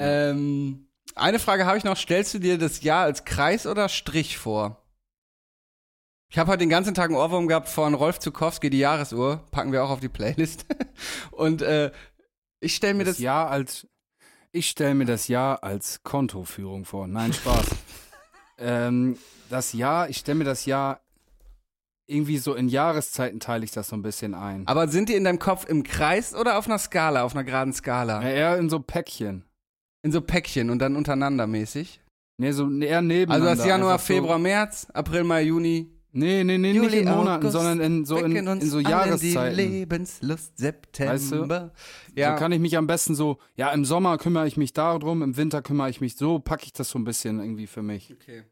Ähm, eine Frage habe ich noch. Stellst du dir das Jahr als Kreis oder Strich vor? Ich habe heute den ganzen Tag einen Ohrwurm gehabt von Rolf Zukowski, die Jahresuhr. Packen wir auch auf die Playlist. Und äh, ich stelle mir das, das. Jahr als ich stelle mir das Jahr als Kontoführung vor. Nein, Spaß. ähm, das Jahr, ich stelle mir das Jahr irgendwie so in Jahreszeiten teile ich das so ein bisschen ein. Aber sind die in deinem Kopf im Kreis oder auf einer Skala, auf einer geraden Skala? Ja, eher in so Päckchen. In so Päckchen und dann untereinander mäßig? Nee, so eher nebeneinander. Also das Januar, einfach so- Februar, März, April, Mai, Juni. Nee, nee, nee, nicht Juli, in Monaten, August, sondern in so, in, in so allen Die Jahreszeiten. Lebenslust, September. Weißt du? Ja. So kann ich mich am besten so, ja, im Sommer kümmere ich mich darum, im Winter kümmere ich mich so, packe ich das so ein bisschen irgendwie für mich. Okay.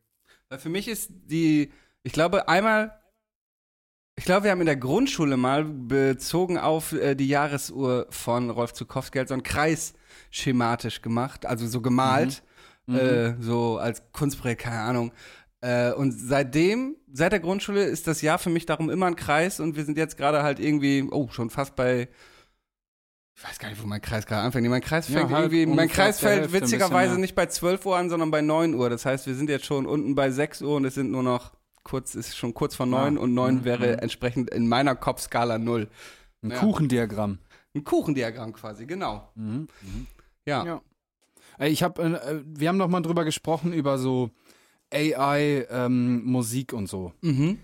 Weil für mich ist die, ich glaube, einmal, ich glaube, wir haben in der Grundschule mal bezogen auf äh, die Jahresuhr von Rolf Zukowski halt so einen Kreis schematisch gemacht, also so gemalt, Mhm. äh, so als Kunstprojekt, keine Ahnung. Äh, und seitdem, seit der Grundschule ist das Jahr für mich darum immer ein Kreis und wir sind jetzt gerade halt irgendwie, oh, schon fast bei, ich weiß gar nicht, wo mein Kreis gerade anfängt. Nee, mein Kreis Ja, fängt halt irgendwie, mein Kreis fällt witzigerweise nicht bei 12 Uhr an, sondern bei 9 Uhr. Das heißt, wir sind jetzt schon unten bei 6 Uhr und es sind nur noch kurz, ist schon kurz vor 9 Ah, und 9 mhm, wäre mhm. entsprechend in meiner Kopfskala 0. Ein Ja. Kuchendiagramm. Ein Kuchendiagramm quasi, genau. Mhm. Ja. Ja. Ich habe, äh, wir haben noch mal drüber gesprochen über so AI ähm, Musik und so. Mhm.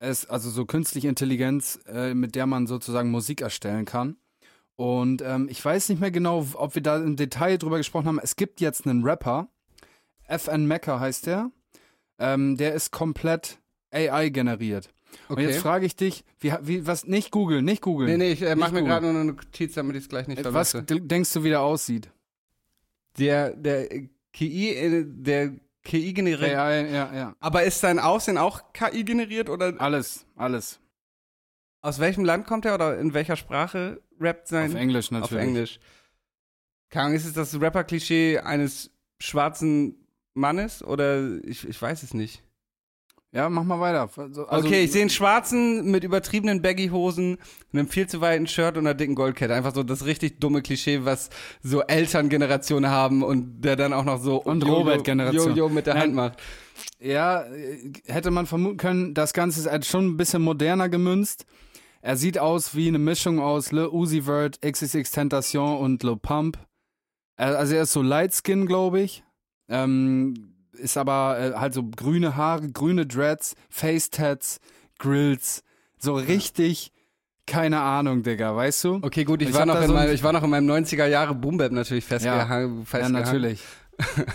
Es, also so künstliche Intelligenz, äh, mit der man sozusagen Musik erstellen kann. Und ähm, ich weiß nicht mehr genau, ob wir da im Detail drüber gesprochen haben. Es gibt jetzt einen Rapper, FN Mecca heißt der. Ähm, der ist komplett AI generiert. Und Okay. jetzt frage ich dich, wie, wie, was, nicht googeln, nicht googeln. Nee, nee, ich äh, mach mir gerade nur eine Notiz, damit ich es gleich nicht Äh, was vergesse. d- denkst du, wie der aussieht? Der, der KI, äh, der KI generiert. AI, ja, ja. Aber ist sein Aussehen auch KI generiert oder Alles, alles. aus welchem Land kommt er oder in welcher Sprache rappt sein? Auf Englisch natürlich. Auf Englisch. Keine ist es das Rapper-Klischee eines schwarzen Mannes oder ich, ich weiß es nicht. Ja, mach mal weiter. Also, okay, ich sehe einen schwarzen mit übertriebenen Baggy-Hosen, einem viel zu weiten Shirt und einer dicken Goldkette. Einfach so das richtig dumme Klischee, was so Elterngenerationen haben und der dann auch noch so Und Robert-Generation. Jojo mit der Nein. Hand macht. Ja, äh, hätte man vermuten können, das Ganze ist halt schon ein bisschen moderner gemünzt. Er sieht aus wie eine Mischung aus Le Uzi Vert, XXX Tentation und Le Pump. Also er ist so light skin, glaube ich. Ähm, ist aber äh, halt so grüne Haare, grüne Dreads, Face-Tats, Grills. So richtig, keine Ahnung, Digga, weißt du? Okay, gut, ich, Ich war, noch in so ein- mein, ich war noch in meinem 90er Jahre Boombap natürlich festgehangen. Ja, festgehangen. natürlich.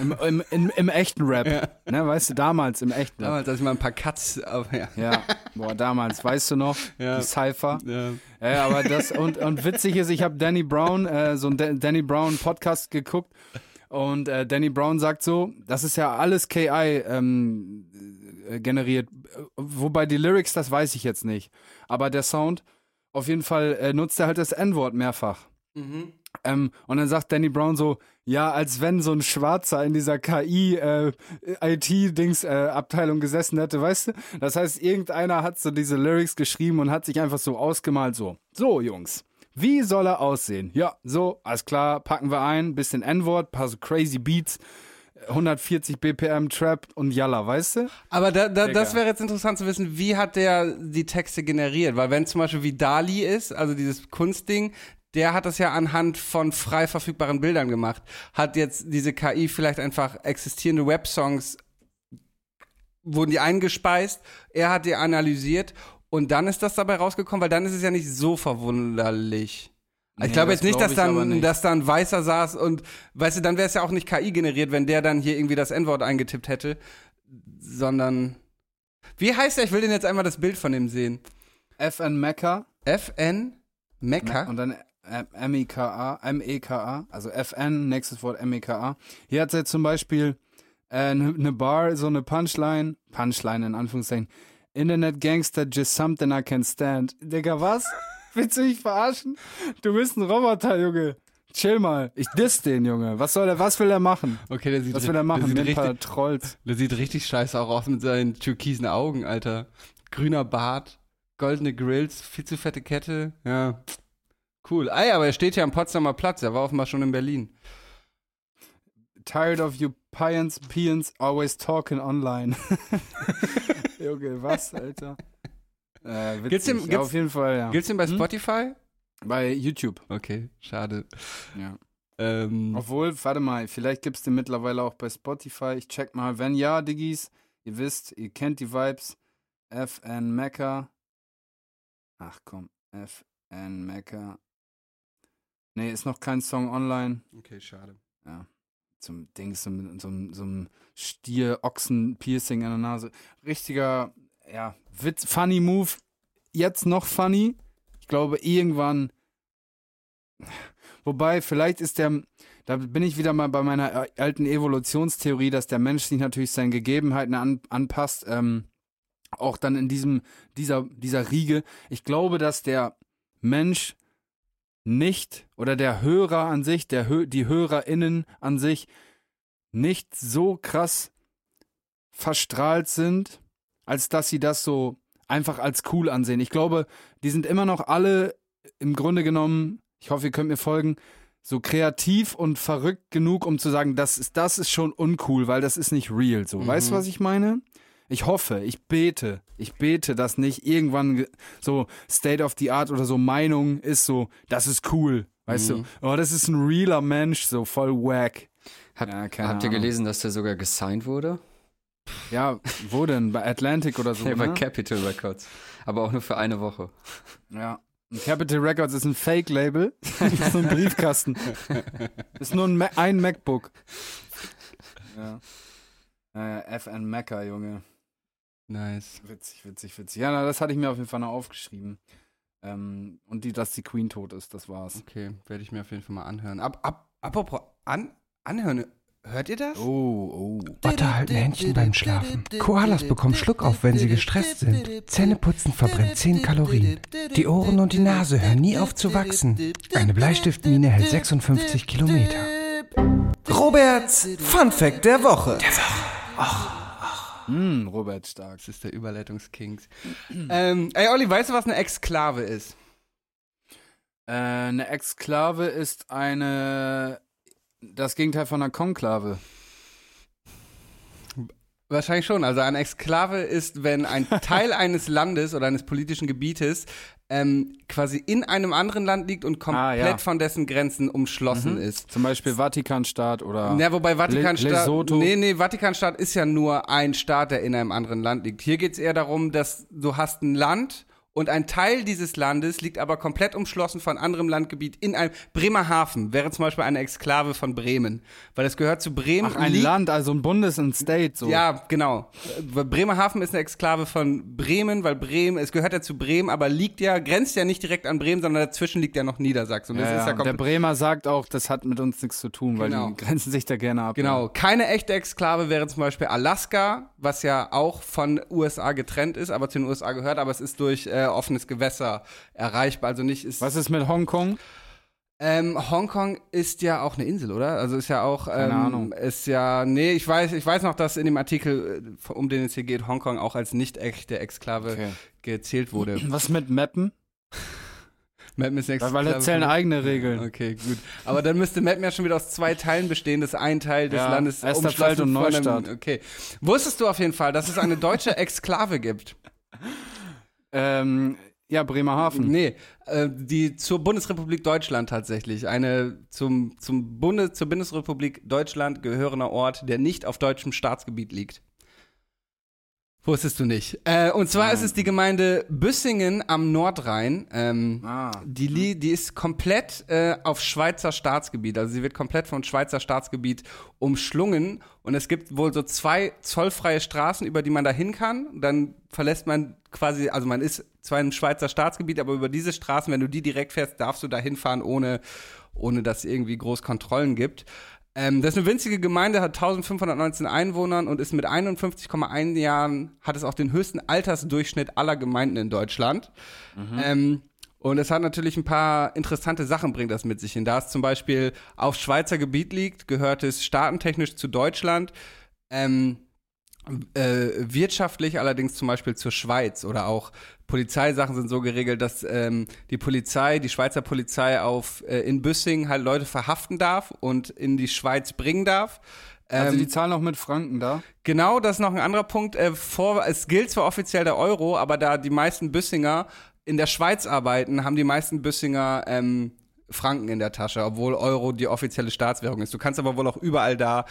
Im, im, im, Im echten Rap. Ja. Ne, weißt du, damals im echten Rap. Damals, als ich mal ein paar Cuts, aber ja. Ja, boah, damals, weißt du noch? Ja. Die Cypher. ja. Ja, aber das, und, und witzig ist, ich habe Danny Brown, äh, so einen Da- Danny Brown Podcast geguckt und äh, Danny Brown sagt so, das ist ja alles KI ähm, äh, generiert, wobei die Lyrics, das weiß ich jetzt nicht, aber der Sound, auf jeden Fall äh, nutzt er halt das N-Wort mehrfach. Mhm. Ähm, und dann sagt Danny Brown so, ja, als wenn so ein Schwarzer in dieser KI äh, äh, gesessen hätte, weißt du? Das heißt, irgendeiner hat so diese Lyrics geschrieben und hat sich einfach so ausgemalt so. So, Jungs, wie soll er aussehen? Ja, so, alles klar, packen wir ein, bisschen N-Wort, paar so crazy Beats, 140 BPM Trap und Yalla, weißt du? Aber da, da, das wäre jetzt interessant zu wissen, wie hat der die Texte generiert? Weil wenn zum Beispiel wie Dali ist, also dieses Kunstding, der hat das ja anhand von frei verfügbaren Bildern gemacht. Hat jetzt diese KI vielleicht einfach existierende Websongs, wurden die eingespeist, er hat die analysiert und dann ist das dabei rausgekommen, weil dann ist es ja nicht so verwunderlich. ich Nee, glaube das jetzt nicht, glaub dass ich dann, nicht. dass da ein Weißer saß und, weißt du, dann wäre es ja auch nicht KI generiert, wenn der dann hier irgendwie das N-Wort eingetippt hätte, sondern, wie heißt der? Ich will den jetzt einmal das Bild von ihm sehen. FN Mecca FN Mecca. und dann äh, M-E-K-A, M-E-K-A, also FN, nächstes Wort M-E-K-A. Hier hat er zum Beispiel eine ne Bar, so eine Punchline, Punchline in Anführungszeichen. Internet Gangster, just something I can stand. Digga, was? Willst du mich verarschen? Du bist ein Roboter, Junge. Chill mal. Ich diss den, Junge. Was soll er, was will er machen? Okay, der sieht, Was will er machen? Der sieht, ein paar richtig, Trolls. der sieht richtig scheiße auch aus mit seinen türkisen Augen, Alter. Grüner Bart, goldene Grills, viel zu fette Kette. Ja. Cool. Ah ja, aber er steht ja am Potsdamer Platz. Er war offenbar schon in Berlin. Tired of you Pians, Pians always talking online. Junge, was, Alter? Äh, witzig. Gibt's den- ja, gibt's- auf jeden Fall, ja. Gibt's den bei Hm? Spotify? Bei YouTube, Okay, schade. ja. Ähm, Obwohl, warte mal, vielleicht gibt's den mittlerweile auch bei Spotify. Ich check mal. Wenn ja, Diggis, ihr wisst, ihr kennt die Vibes. FN Mecca. Ach komm, FN Mecca. Nee, ist noch kein Song online. okay, schade. Zum Dings, so, so, so ein Stier-Ochsen-Piercing in der Nase. Richtiger, ja, Witz, funny Move. Jetzt noch funny. Ich glaube, irgendwann. Wobei, vielleicht ist der. Da bin ich wieder mal bei meiner alten Evolutionstheorie, dass der Mensch sich natürlich seinen Gegebenheiten an, anpasst. Ähm, auch dann in diesem, dieser, dieser Riege. Ich glaube, dass der Mensch nicht oder der Hörer an sich, der Hö die HörerInnen an sich nicht so krass verstrahlt sind, als dass sie das so einfach als cool ansehen. Ich glaube, die sind immer noch alle im Grunde genommen, ich hoffe, ihr könnt mir folgen, so kreativ und verrückt genug, um zu sagen, das ist, das ist schon uncool, weil das ist nicht real. So, weißt du, Mhm. was ich meine? Ich hoffe, ich bete, ich bete, dass nicht irgendwann ge- so State of the Art oder so Meinung ist so, das ist cool. Weißt Mhm. du, oh, das ist ein realer Mensch, so voll wack. Hab, Ja, habt ihr Ahnung. gelesen, dass der sogar gesigned wurde? Ja, wo denn? Bei Atlantic oder so? Ja, bei ne? Capitol Records. Aber auch nur für eine Woche. Ja. Und Capital Records ist ein Fake-Label. das ist nur ein Briefkasten. Das ist nur ein, Ma ein MacBook. Ja. Naja, FN Mecca, Junge. Nice. Witzig, witzig, witzig. Ja, na, das hatte ich mir auf jeden Fall noch aufgeschrieben. Ähm, und die, dass die Queen tot ist, das war's. Okay, werde ich mir auf jeden Fall mal anhören. Ab, ab, apropos an, anhören, hört ihr das? Oh, oh. Otter halten Händchen beim Schlafen. Koalas bekommen Schluckauf, wenn sie gestresst sind. Zähneputzen verbrennt 10 Kalorien. Die Ohren und die Nase hören nie auf zu wachsen. Eine Bleistiftmine hält 56 Kilometer. Roberts Fun Fact der Woche. Hm, Robert Stark. Das ist der Überleitungskings. ähm, ey, Olli, weißt du, was eine Exklave ist? Äh, eine Exklave ist eine. Das Gegenteil von einer Konklave. Wahrscheinlich schon. Also eine Exklave ist, wenn ein Teil eines Landes oder eines politischen Gebietes ähm, quasi in einem anderen Land liegt und komplett Ah, ja. von dessen Grenzen umschlossen ist. Zum Beispiel Vatikanstaat oder. Ja, wobei Vatikanstaat. Lesotho. Nee, nee, Vatikanstaat ist ja nur ein Staat, der in einem anderen Land liegt. Hier geht es eher darum, dass du hast ein Land und ein Teil dieses Landes liegt aber komplett umschlossen von anderem Landgebiet in einem Bremerhaven wäre zum Beispiel eine Exklave von Bremen, weil es gehört zu Bremen. Ach, ein Land, also ein Bundes, ein State, so. Ja, genau. Bremerhaven ist eine Exklave von Bremen, weil Bremen, es gehört ja zu Bremen, aber liegt ja, grenzt ja nicht direkt an Bremen, sondern dazwischen liegt ja noch Niedersachsen. Und Ja, ja. ja der. Bremer sagt auch, das hat mit uns nichts zu tun, weil Genau. die grenzen sich da gerne ab. Genau, keine echte Exklave wäre zum Beispiel Alaska, was ja auch von USA getrennt ist, aber zu den USA gehört, aber es ist durch äh, offenes Gewässer erreichbar. Also nicht ist. Was ist mit Hongkong? Ähm, Hongkong ist ja auch eine Insel, oder? Also ist ja auch. Ähm, Keine Ahnung. Ist ja. Nee, ich weiß, ich weiß noch, dass in dem Artikel, äh, um den es hier geht, Hongkong auch als nicht echte Exklave Okay. gezählt wurde. Was mit Mappen? Mappen ist eine Weil, Exklave da zählen eigene Regeln. Okay, gut. Aber dann müsste Mappen ja schon wieder aus zwei Teilen bestehen. Das ein Teil des Ja, Landes Esterfeld und von einem- Neustadt. Okay. Wusstest du auf jeden Fall, dass es eine deutsche Exklave gibt? Ähm, ja, Bremerhaven. Nee, äh, die zur Bundesrepublik Deutschland tatsächlich. Eine zum, zum Bundes, zur Bundesrepublik Deutschland gehörender Ort, der nicht auf deutschem Staatsgebiet liegt. Wusstest du nicht. Äh, und zwar Nein. ist es die Gemeinde Büssingen am Nordrhein. Ähm, Ah. die, die ist komplett äh, auf Schweizer Staatsgebiet. Also sie wird komplett vom Schweizer Staatsgebiet umschlungen. Und es gibt wohl so zwei zollfreie Straßen, über die man da hin kann. Dann verlässt man quasi, also man ist zwar im Schweizer Staatsgebiet, aber über diese Straßen, wenn du die direkt fährst, darfst du da hinfahren, ohne, ohne dass es irgendwie groß Kontrollen gibt. Ähm, das ist eine winzige Gemeinde, hat 1519 Einwohnern und ist mit 51,1 Jahren, hat es auch den höchsten Altersdurchschnitt aller Gemeinden in Deutschland. Ähm, und es hat natürlich ein paar interessante Sachen, bringt das mit sich hin. Da es zum Beispiel auf Schweizer Gebiet liegt, gehört es staatentechnisch zu Deutschland. Ähm, äh, wirtschaftlich allerdings zum Beispiel zur Schweiz oder auch Polizeisachen sind so geregelt, dass ähm, die Polizei, die Schweizer Polizei auf äh, in Büssing halt Leute verhaften darf und in die Schweiz bringen darf. Also Ähm, die zahlen auch mit Franken da. Genau, das ist noch ein anderer Punkt. Äh, vor, es gilt zwar offiziell der Euro, aber da die meisten Büssinger in der Schweiz arbeiten, haben die meisten Büssinger ähm, Franken in der Tasche, obwohl Euro die offizielle Staatswährung ist. Du kannst aber wohl auch überall da.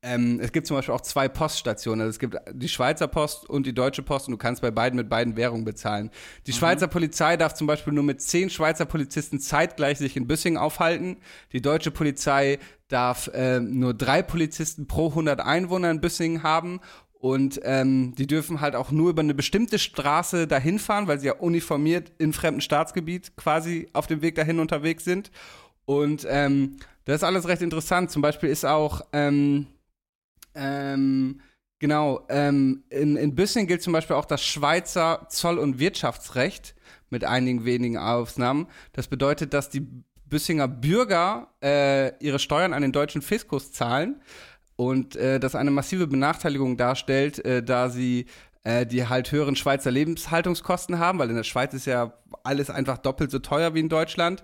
Ähm, es gibt zum Beispiel auch zwei Poststationen. Also es gibt die Schweizer Post und die Deutsche Post und du kannst bei beiden mit beiden Währungen bezahlen. Die Schweizer Polizei darf zum Beispiel nur mit zehn Schweizer Polizisten zeitgleich sich in Büssing aufhalten. Die deutsche Polizei darf ähm, nur drei Polizisten pro 100 Einwohner in Büssing haben und ähm, die dürfen halt auch nur über eine bestimmte Straße dahin fahren, weil sie ja uniformiert in fremdem Staatsgebiet quasi auf dem Weg dahin unterwegs sind. Und ähm, das ist alles recht interessant. Zum Beispiel ist auch, ähm, ähm, genau, ähm, in, in Büssing gilt zum Beispiel auch das Schweizer Zoll- und Wirtschaftsrecht mit einigen wenigen Ausnahmen. Das bedeutet, dass die Büssinger Bürger äh, ihre Steuern an den deutschen Fiskus zahlen und äh, das eine massive Benachteiligung darstellt, äh, da sie äh, die halt höheren Schweizer Lebenshaltungskosten haben, weil in der Schweiz ist ja alles einfach doppelt so teuer wie in Deutschland.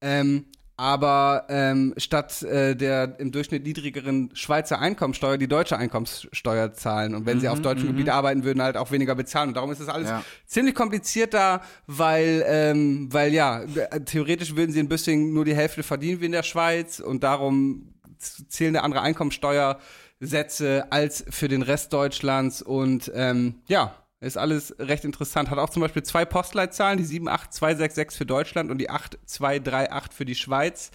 Ähm, aber ähm, statt äh, der im Durchschnitt niedrigeren Schweizer Einkommensteuer die deutsche Einkommenssteuer zahlen. Und wenn sie auf deutschem Gebiet arbeiten, würden halt auch weniger bezahlen. Und darum ist das alles Ja. ziemlich kompliziert da, weil, ähm, weil ja, theoretisch würden sie in Büssing nur die Hälfte verdienen wie in der Schweiz und darum zählen da andere Einkommensteuersätze als für den Rest Deutschlands und ähm, ja, ist alles recht interessant. Hat auch zum Beispiel zwei Postleitzahlen, die 78266 für Deutschland und die 8238 für die Schweiz.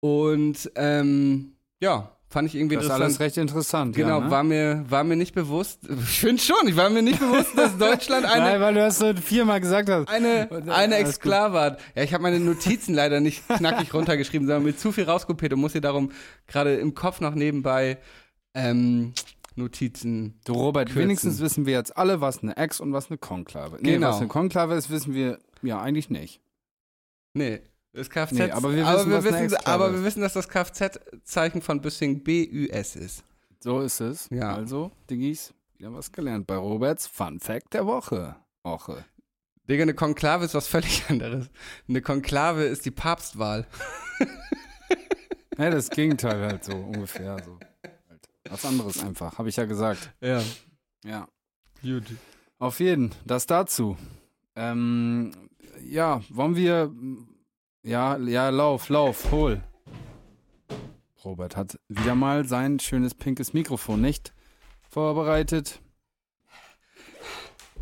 Und ähm, ja, fand ich irgendwie Das ist interessant. alles recht interessant. Genau, ja, ne? war, mir, war mir nicht bewusst. Ich finde schon, ich war mir nicht bewusst, dass Deutschland eine, Nein, weil du das so viermal gesagt hast. eine, äh, eine hat. Ja, ich habe meine Notizen leider nicht knackig runtergeschrieben, sondern mit zu viel rauskopiert und muss hier darum gerade im Kopf noch nebenbei ähm, Notizen. Du Robert, Kürzen. wenigstens wissen wir jetzt alle, was eine Ex und was eine Konklave. Nee, Genau. was eine Konklave ist, wissen wir ja eigentlich nicht. Nee, das Kfz. Nee, aber wir wissen, was eine wissen, aber ist. wir wissen, dass das Kfz-Zeichen von Büssing BÜS ist. So ist es. Ja. Also, Diggis, wieder was gelernt bei Roberts Fun Fact der Woche. Woche. Digga, eine Konklave ist was völlig anderes. Eine Konklave ist die Papstwahl. Ja, das Gegenteil halt so ungefähr. So. Was anderes einfach, habe ich ja gesagt. Ja, Ja. gut. Auf jeden, das dazu. Ähm, ja, wollen wir. Ja, ja, lauf, lauf, hol. Robert hat wieder mal sein schönes pinkes Mikrofon nicht vorbereitet.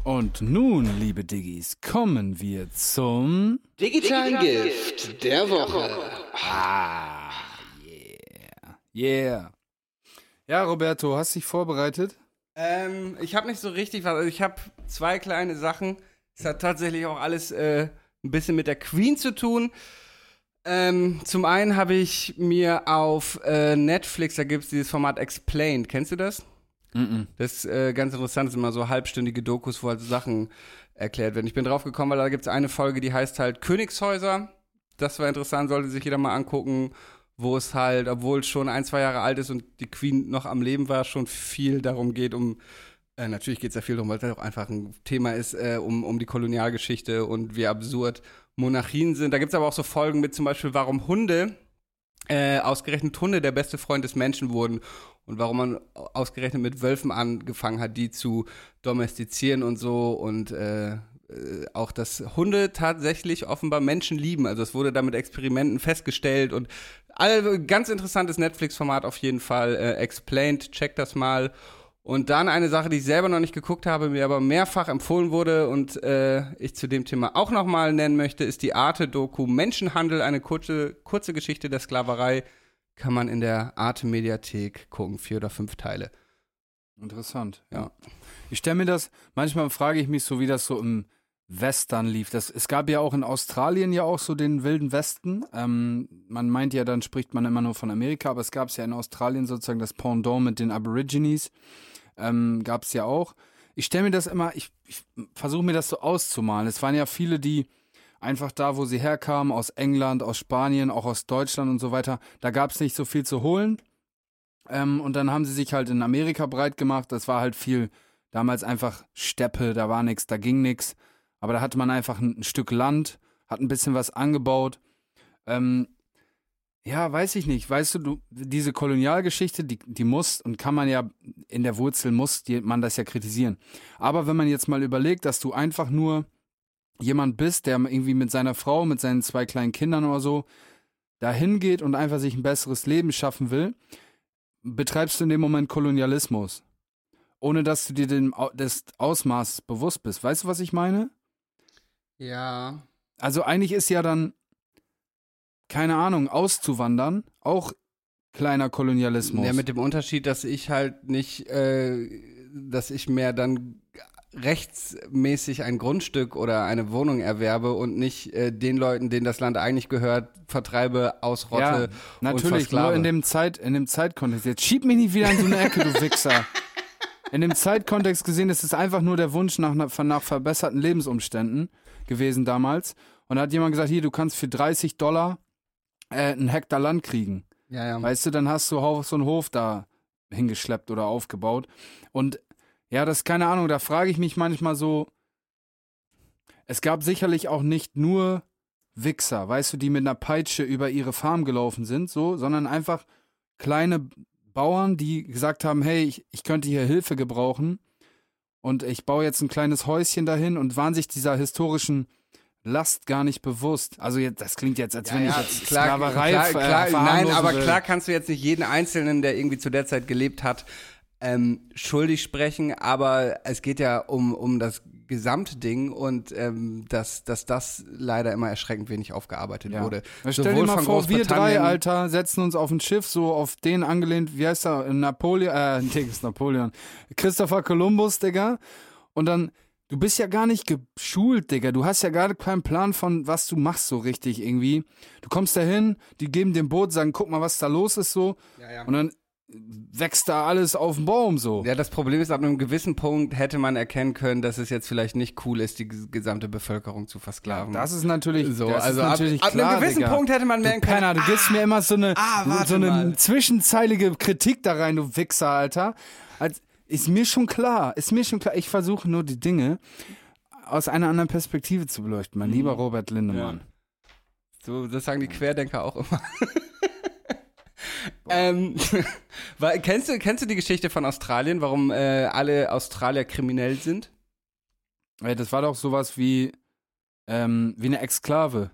Und nun, liebe Diggis, kommen wir zum. Digitalen Gift der Woche. Ah, yeah. Yeah. Ja, Roberto, hast dich vorbereitet? Ähm, ich habe nicht so richtig was. Also ich habe zwei kleine Sachen. Es hat tatsächlich auch alles äh, ein bisschen mit der Queen zu tun. Ähm, zum einen habe ich mir auf äh, Netflix, da gibt es dieses Format Explained. Kennst du das? Mhm. Das ist äh, ganz interessant, das sind immer so halbstündige Dokus, wo halt so Sachen erklärt werden. Ich bin drauf gekommen, weil da gibt es eine Folge, die heißt halt Königshäuser. Das war interessant, sollte sich jeder mal angucken, wo es halt, obwohl es schon ein, zwei Jahre alt ist und die Queen noch am Leben war, schon viel darum geht, um, äh, natürlich geht es ja viel darum, weil es auch einfach ein Thema ist, äh, um, um die Kolonialgeschichte und wie absurd Monarchien sind. Da gibt es aber auch so Folgen mit zum Beispiel, warum Hunde, äh, ausgerechnet Hunde der beste Freund des Menschen wurden und warum man ausgerechnet mit Wölfen angefangen hat, die zu domestizieren und so und äh, äh, auch, dass Hunde tatsächlich offenbar Menschen lieben. Also es wurde da mit Experimenten festgestellt und all, ganz interessantes Netflix-Format auf jeden Fall. Äh, Explained, check das mal. Und dann eine Sache, die ich selber noch nicht geguckt habe, mir aber mehrfach empfohlen wurde und äh, ich zu dem Thema auch nochmal nennen möchte, ist die Arte-Doku Menschenhandel, eine kurze, kurze Geschichte der Sklaverei. Kann man in der Arte-Mediathek gucken, vier oder fünf Teile. Interessant, ja. Ich stelle mir das, manchmal frage ich mich so, wie das so im Western lief. Das, es gab ja auch in Australien ja auch so den wilden Westen. Ähm, man meint ja, dann spricht man immer nur von Amerika, aber es gab ja in Australien sozusagen das Pendant mit den Aborigines. Ähm, gab es ja auch. Ich stelle mir das immer, ich, ich versuche mir das so auszumalen. Es waren ja viele, die einfach da, wo sie herkamen, aus England, aus Spanien, auch aus Deutschland und so weiter, da gab es nicht so viel zu holen. Ähm, und dann haben sie sich halt in Amerika breit gemacht. Das war halt viel, damals einfach Steppe, da war nichts, da ging nichts. Aber da hatte man einfach ein, Stück Land, hat ein bisschen was angebaut. Ähm, ja, weiß ich nicht. Weißt du, du diese Kolonialgeschichte, die, die muss und kann man ja in der Wurzel muss die, man das ja kritisieren. Aber wenn man jetzt mal überlegt, dass du einfach nur jemand bist, der irgendwie mit seiner Frau, mit seinen zwei kleinen Kindern oder so dahin geht und einfach sich ein besseres Leben schaffen will, betreibst du in dem Moment Kolonialismus. Ohne dass du dir Au- des Ausmaßes bewusst bist. Weißt du, was ich meine? Ja. Also eigentlich ist ja dann, keine Ahnung, auszuwandern auch kleiner Kolonialismus. Ja, mit dem Unterschied, dass ich halt nicht, äh, dass ich mehr dann rechtsmäßig ein Grundstück oder eine Wohnung erwerbe und nicht äh, den Leuten, denen das Land eigentlich gehört, vertreibe, ausrotte ja, natürlich, nur in dem Zeit, in dem Zeitkontext. Jetzt schieb mich nicht wieder in so eine Ecke, du Wichser. In dem Zeitkontext gesehen ist es einfach nur der Wunsch nach, nach, verbesserten Lebensumständen gewesen damals. Und da hat jemand gesagt, hier, du kannst für 30 Dollar äh, einen Hektar Land kriegen. ja, ja. Weißt du, dann hast du so einen Hof da hingeschleppt oder aufgebaut. Und ja, das ist keine Ahnung, da frage ich mich manchmal so, es gab sicherlich auch nicht nur Wichser, weißt du, die mit einer Peitsche über ihre Farm gelaufen sind, so, sondern einfach kleine Bauern, die gesagt haben, hey, ich, ich könnte hier Hilfe gebrauchen und ich baue jetzt ein kleines Häuschen dahin und waren sich dieser historischen Last gar nicht bewusst. Also jetzt, das klingt jetzt, als wenn ich jetzt Sklaverei klar, klar, äh, Nein, aber will. klar kannst du jetzt nicht jeden Einzelnen, der irgendwie zu der Zeit gelebt hat, ähm, schuldig sprechen, aber es geht ja um, um das Gesamtding und ähm, dass, dass das leider immer erschreckend wenig aufgearbeitet Ja. wurde. Na, Stell dir Sowohl mal vor, wir drei, Alter, setzen uns auf ein Schiff, so auf den angelehnt, wie heißt er, Napoleon, äh, nee, ist Napoleon, Christopher Columbus, Digga. Und dann, du bist ja gar nicht geschult, Digga. Du hast ja gar keinen Plan von, was du machst so richtig irgendwie. Du kommst da hin, die geben dem Boot, sagen, guck mal, was da los ist so. Ja, ja. Und dann wächst da alles auf dem Baum so. Ja, das Problem ist, ab einem gewissen Punkt hätte man erkennen können, dass es jetzt vielleicht nicht cool ist, die ges- gesamte Bevölkerung zu versklaven. Das ist natürlich, so. also ab, natürlich ab klar, einem gewissen Digga. Punkt hätte man merken können. Penner, du gibst mir immer so eine, ah, so eine mal. zwischenzeilige Kritik da rein, du Wichser, Alter. Als, ist mir schon klar, ist mir schon klar. Ich versuche nur die Dinge aus einer anderen Perspektive zu beleuchten, mein lieber Robert Lindemann. So, das sagen die Querdenker auch immer. ähm, weil, kennst, du, kennst du die Geschichte von Australien, warum äh, alle Australier kriminell sind? Das war doch sowas wie, ähm, wie eine Exklave.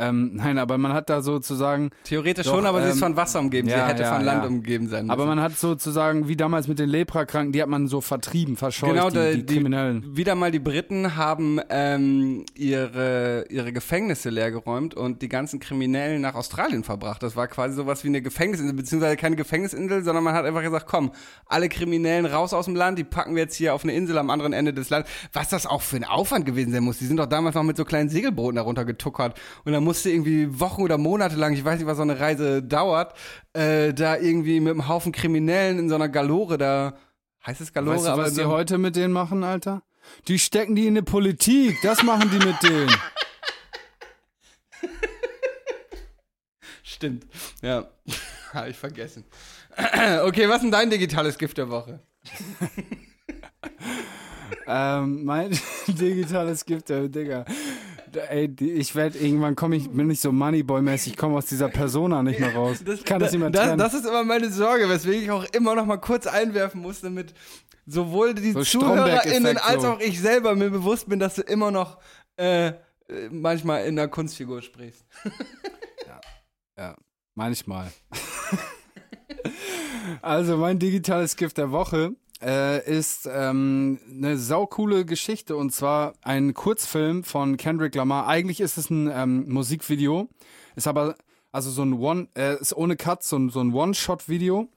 Ähm, nein, aber man hat da sozusagen, Theoretisch Doch, schon, aber sie ist ähm, von Wasser umgeben. ja, sie hätte ja, von Land ja. umgeben sein müssen. aber man hat sozusagen, wie damals mit den Leprakranken, die hat man so vertrieben, verscheucht, Genau, die, die die- Kriminellen. wieder mal die Briten haben ähm, ihre, ihre Gefängnisse leergeräumt und die ganzen Kriminellen nach Australien verbracht. Das war quasi sowas wie eine Gefängnisinsel, beziehungsweise keine Gefängnisinsel, sondern man hat einfach gesagt, komm, alle Kriminellen raus aus dem Land, die packen wir jetzt hier auf eine Insel am anderen Ende des Landes. Was das auch für ein Aufwand gewesen sein muss. Die sind doch damals noch mit so kleinen Segelbooten darunter getuckert und dann musste irgendwie Wochen oder Monate lang, ich weiß nicht, was so eine Reise dauert, äh, da irgendwie mit einem Haufen Kriminellen in so einer Galore da, heißt es Galore? Weißt du, aber was die heute mit denen machen, Alter? Die stecken die in die Politik. Das machen die mit denen. Stimmt. Ja. Habe ich vergessen. Okay, was ist denn dein digitales Gift der Woche? ähm, mein digitales Gift, äh, Digga. Ey, ich werde irgendwann komme ich, bin ich so Moneyboy-mäßig, ich komme aus dieser Persona nicht mehr raus. ich kann das nicht mehr das, trennen. das ist immer meine Sorge, weswegen ich auch immer noch mal kurz einwerfen muss, damit sowohl die So ZuhörerInnen als auch ich selber mir bewusst bin, dass du immer noch äh, äh, manchmal in einer Kunstfigur sprichst. Ja, manchmal. also, mein digitales Gift der Woche äh, ist ähm, eine saukoole Geschichte und zwar ein Kurzfilm von Kendrick Lamar. Eigentlich ist es ein ähm, Musikvideo, ist aber also so ein One, äh, ist ohne Cut, so ein, so ein One-Shot-Video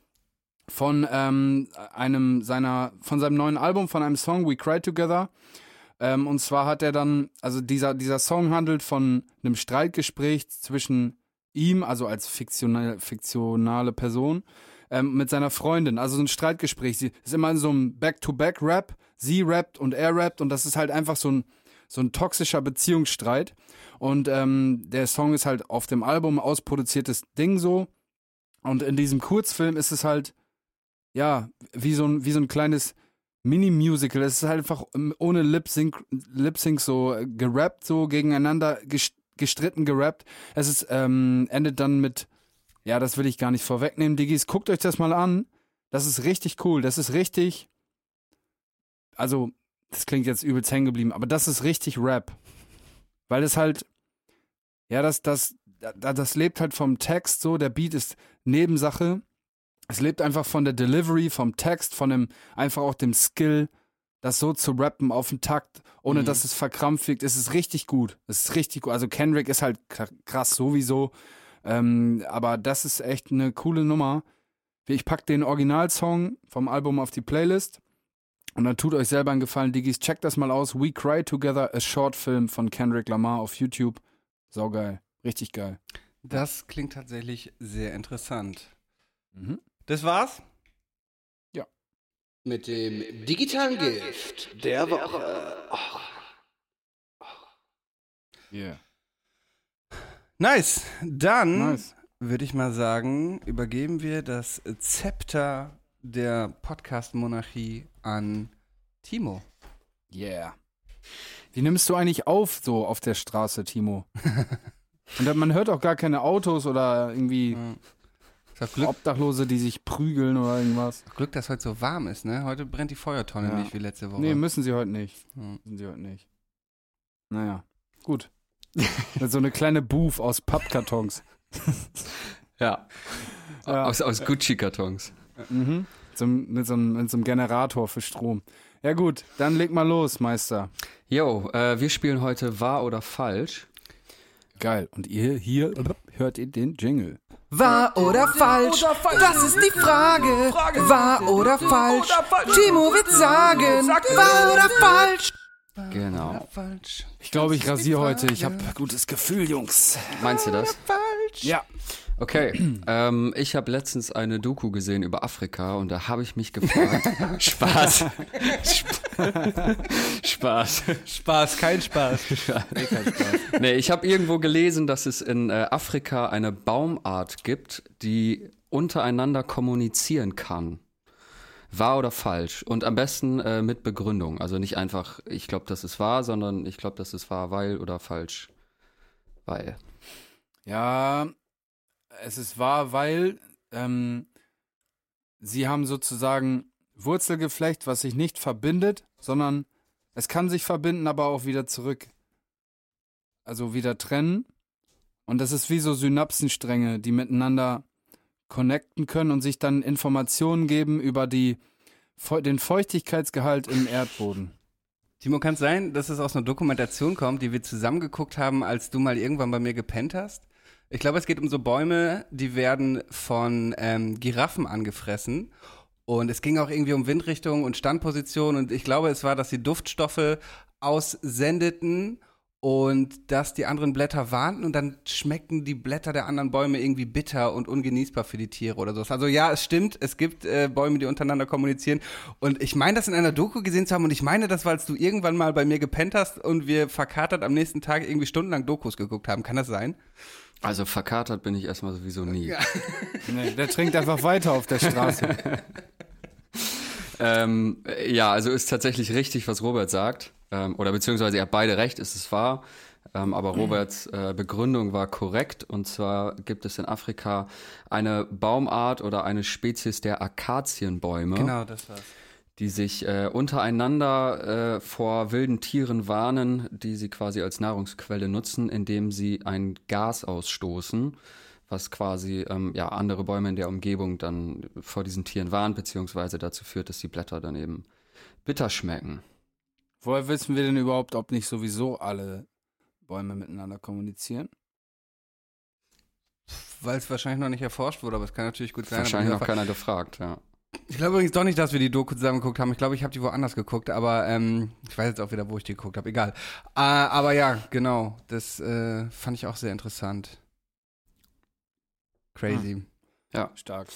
von ähm, einem seiner, von seinem neuen Album, von einem Song We Cry Together. Ähm, und zwar hat er dann, also dieser, dieser Song handelt von einem Streitgespräch zwischen ihm, also als fiktionale, fiktionale Person, ähm, mit seiner Freundin. Also so ein Streitgespräch. Sie ist immer in so einem Back-to-Back-Rap. Sie rappt und er rappt und das ist halt einfach so ein, so ein toxischer Beziehungsstreit. Und ähm, der Song ist halt auf dem Album ausproduziertes Ding so. Und in diesem Kurzfilm ist es halt, ja, wie so ein, wie so ein kleines Mini-Musical. Es ist halt einfach ohne Lip-Sync Lip -Sync so gerappt, so gegeneinander ges- gestritten gerappt. Es ist, ähm, endet dann mit Ja, das will ich gar nicht vorwegnehmen, Diggis. Guckt euch das mal an. Das ist richtig cool. Das ist richtig. Also, das klingt jetzt übelst hängen geblieben, aber das ist richtig Rap. Weil es halt, ja, das, das, das, das lebt halt vom Text so. Der Beat ist Nebensache. Es lebt einfach von der Delivery, vom Text, von dem, einfach auch dem Skill, das so zu rappen auf den Takt, ohne Mhm. dass es verkrampft wirkt. Es ist richtig gut. Es ist richtig gut. Also Kendrick ist halt kr- krass sowieso. Ähm, aber das ist echt eine coole Nummer. Ich pack den Originalsong vom Album auf die Playlist. Und dann tut euch selber einen Gefallen, Diggis. Checkt das mal aus. We Cry Together, a Short Film von Kendrick Lamar auf YouTube. Saugeil. Richtig geil. Das klingt tatsächlich sehr interessant. Mhm. Das war's? Ja. Mit dem digitalen Gift der Woche. Yeah. Nice. Dann Nice. würde ich mal sagen, übergeben wir das Zepter der Podcast-Monarchie an Timo. Yeah. Wie nimmst du eigentlich auf so auf der Straße, Timo? Und man hört auch gar keine Autos oder irgendwie Glück, Obdachlose, die sich prügeln oder irgendwas. Glück, dass heute so warm ist, ne? Heute brennt die Feuertonne Ja. nicht wie letzte Woche. Nee, müssen sie heute nicht. Hm. Müssen sie heute nicht. Naja, gut. so eine kleine Booth aus Pappkartons. Ja. Ja. Aus, aus Gucci-Kartons. Mhm. Zum, mit, so einem, mit so einem Generator für Strom. Ja gut, dann leg mal los, Meister. Jo, äh, wir spielen heute wahr oder falsch. Geil. Und ihr hier hört ihr den Jingle. Wahr oder falsch? Das ist die Frage. Wahr oder falsch? Timo wird sagen. Wahr oder falsch? Genau. Falsch. Ich glaube, ich rasiere heute. Ich habe gutes Gefühl, Jungs. Meinst du das? Falsch. Ja. Okay. ähm, ich habe letztens eine Doku gesehen über Afrika und da habe ich mich gefragt. Spaß. Sp- Spaß. Spaß, kein Spaß. Nee, ich habe irgendwo gelesen, dass es in äh, Afrika eine Baumart gibt, die untereinander kommunizieren kann. Wahr oder falsch? Und am besten äh, mit Begründung. Also nicht einfach, ich glaube, das ist wahr, sondern ich glaube, das ist wahr, weil oder falsch. Weil. Ja, es ist wahr, weil ähm, sie haben sozusagen Wurzelgeflecht, was sich nicht verbindet, sondern es kann sich verbinden, aber auch wieder zurück. Also wieder trennen. Und das ist wie so Synapsenstränge, die miteinander connecten können und sich dann Informationen geben über die, den Feuchtigkeitsgehalt im Erdboden. Timo, kann es sein, dass es aus einer Dokumentation kommt, die wir zusammen geguckt haben, als du mal irgendwann bei mir gepennt hast? Ich glaube, es geht um so Bäume, die werden von ähm, Giraffen angefressen. Und es ging auch irgendwie um Windrichtung und Standposition. Und ich glaube, es war, dass sie Duftstoffe aussendeten und dass die anderen Blätter warnten und dann schmeckten die Blätter der anderen Bäume irgendwie bitter und ungenießbar für die Tiere oder so. Also ja, es stimmt, es gibt äh, Bäume, die untereinander kommunizieren und ich meine das in einer Doku gesehen zu haben und ich meine das, weil du irgendwann mal bei mir gepennt hast und wir verkatert am nächsten Tag irgendwie stundenlang Dokus geguckt haben. Kann das sein? Also verkatert bin ich erstmal sowieso nie. Nee, der trinkt einfach weiter auf der Straße. Ähm, ja, also ist tatsächlich richtig, was Robert sagt. Ähm, oder beziehungsweise ihr habt beide recht, ist es wahr. Ähm, aber Roberts äh, Begründung war korrekt. Und zwar gibt es in Afrika eine Baumart oder eine Spezies der Akazienbäume, Genau, das war's. die sich äh, untereinander äh, vor wilden Tieren warnen, die sie quasi als Nahrungsquelle nutzen, indem sie ein Gas ausstoßen, was quasi ähm, ja, andere Bäume in der Umgebung dann vor diesen Tieren warnt, beziehungsweise dazu führt, dass die Blätter dann eben bitter schmecken. Woher wissen wir denn überhaupt, ob nicht sowieso alle Bäume miteinander kommunizieren? Weil es wahrscheinlich noch nicht erforscht wurde, aber es kann natürlich gut sein. Wahrscheinlich noch keiner gefragt, ja. Ich glaube übrigens doch nicht, dass wir die Doku zusammen geguckt haben. Ich glaube, ich habe die woanders geguckt, aber ähm, ich weiß jetzt auch wieder, wo ich die geguckt habe. Egal. Äh, aber ja, genau. Das äh, fand ich auch sehr interessant. Crazy. Stark.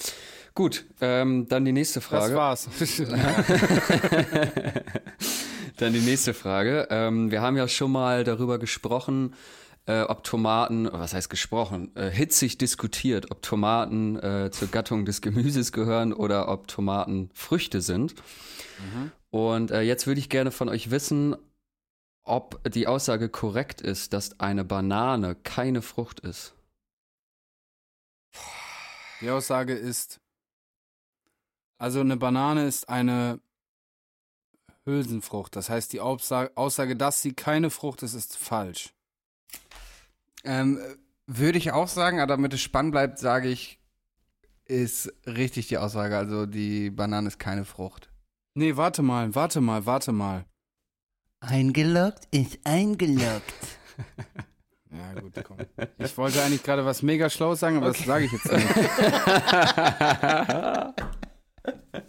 Gut, ähm, dann die nächste Frage. Das war's. Dann die nächste Frage. Ähm, wir haben ja schon mal darüber gesprochen, äh, ob Tomaten, was heißt gesprochen, äh, hitzig diskutiert, ob Tomaten äh, zur Gattung des Gemüses gehören oder ob Tomaten Früchte sind. Und äh, jetzt würde ich gerne von euch wissen, ob die Aussage korrekt ist, dass eine Banane keine Frucht ist. Die Aussage ist, also eine Banane ist eine Hülsenfrucht. Das heißt, die Aussage, dass sie keine Frucht ist, ist falsch. Ähm, würde ich auch sagen, aber damit es spannend bleibt, sage ich, ist richtig die Aussage. Also die Banane ist keine Frucht. Nee, warte mal, warte mal, warte mal. Eingeloggt ist eingeloggt. Ja, gut, komm. Ich wollte eigentlich gerade was mega Schlaues sagen, aber das sage ich jetzt nicht.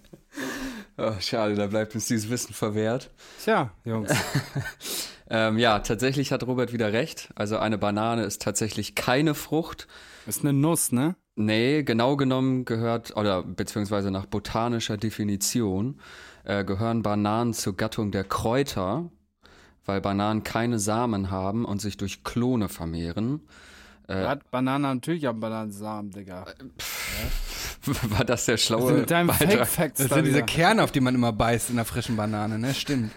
Oh, schade, da bleibt uns dieses Wissen verwehrt. Tja, Jungs. Ähm, ja, tatsächlich hat Robert wieder recht. Also eine Banane ist tatsächlich keine Frucht. Ist eine Nuss, ne? Nee, genau genommen gehört, oder beziehungsweise nach botanischer Definition, äh, gehören Bananen zur Gattung der Kräuter, weil Bananen keine Samen haben und sich durch Klone vermehren. Hat Banane natürlich am Bananensamen, Digga. War das der Also schlaue mit deinem Beitrag? Fake-Facts Das da sind diese. Kerne, auf die man immer beißt in der frischen Banane, ne? Stimmt.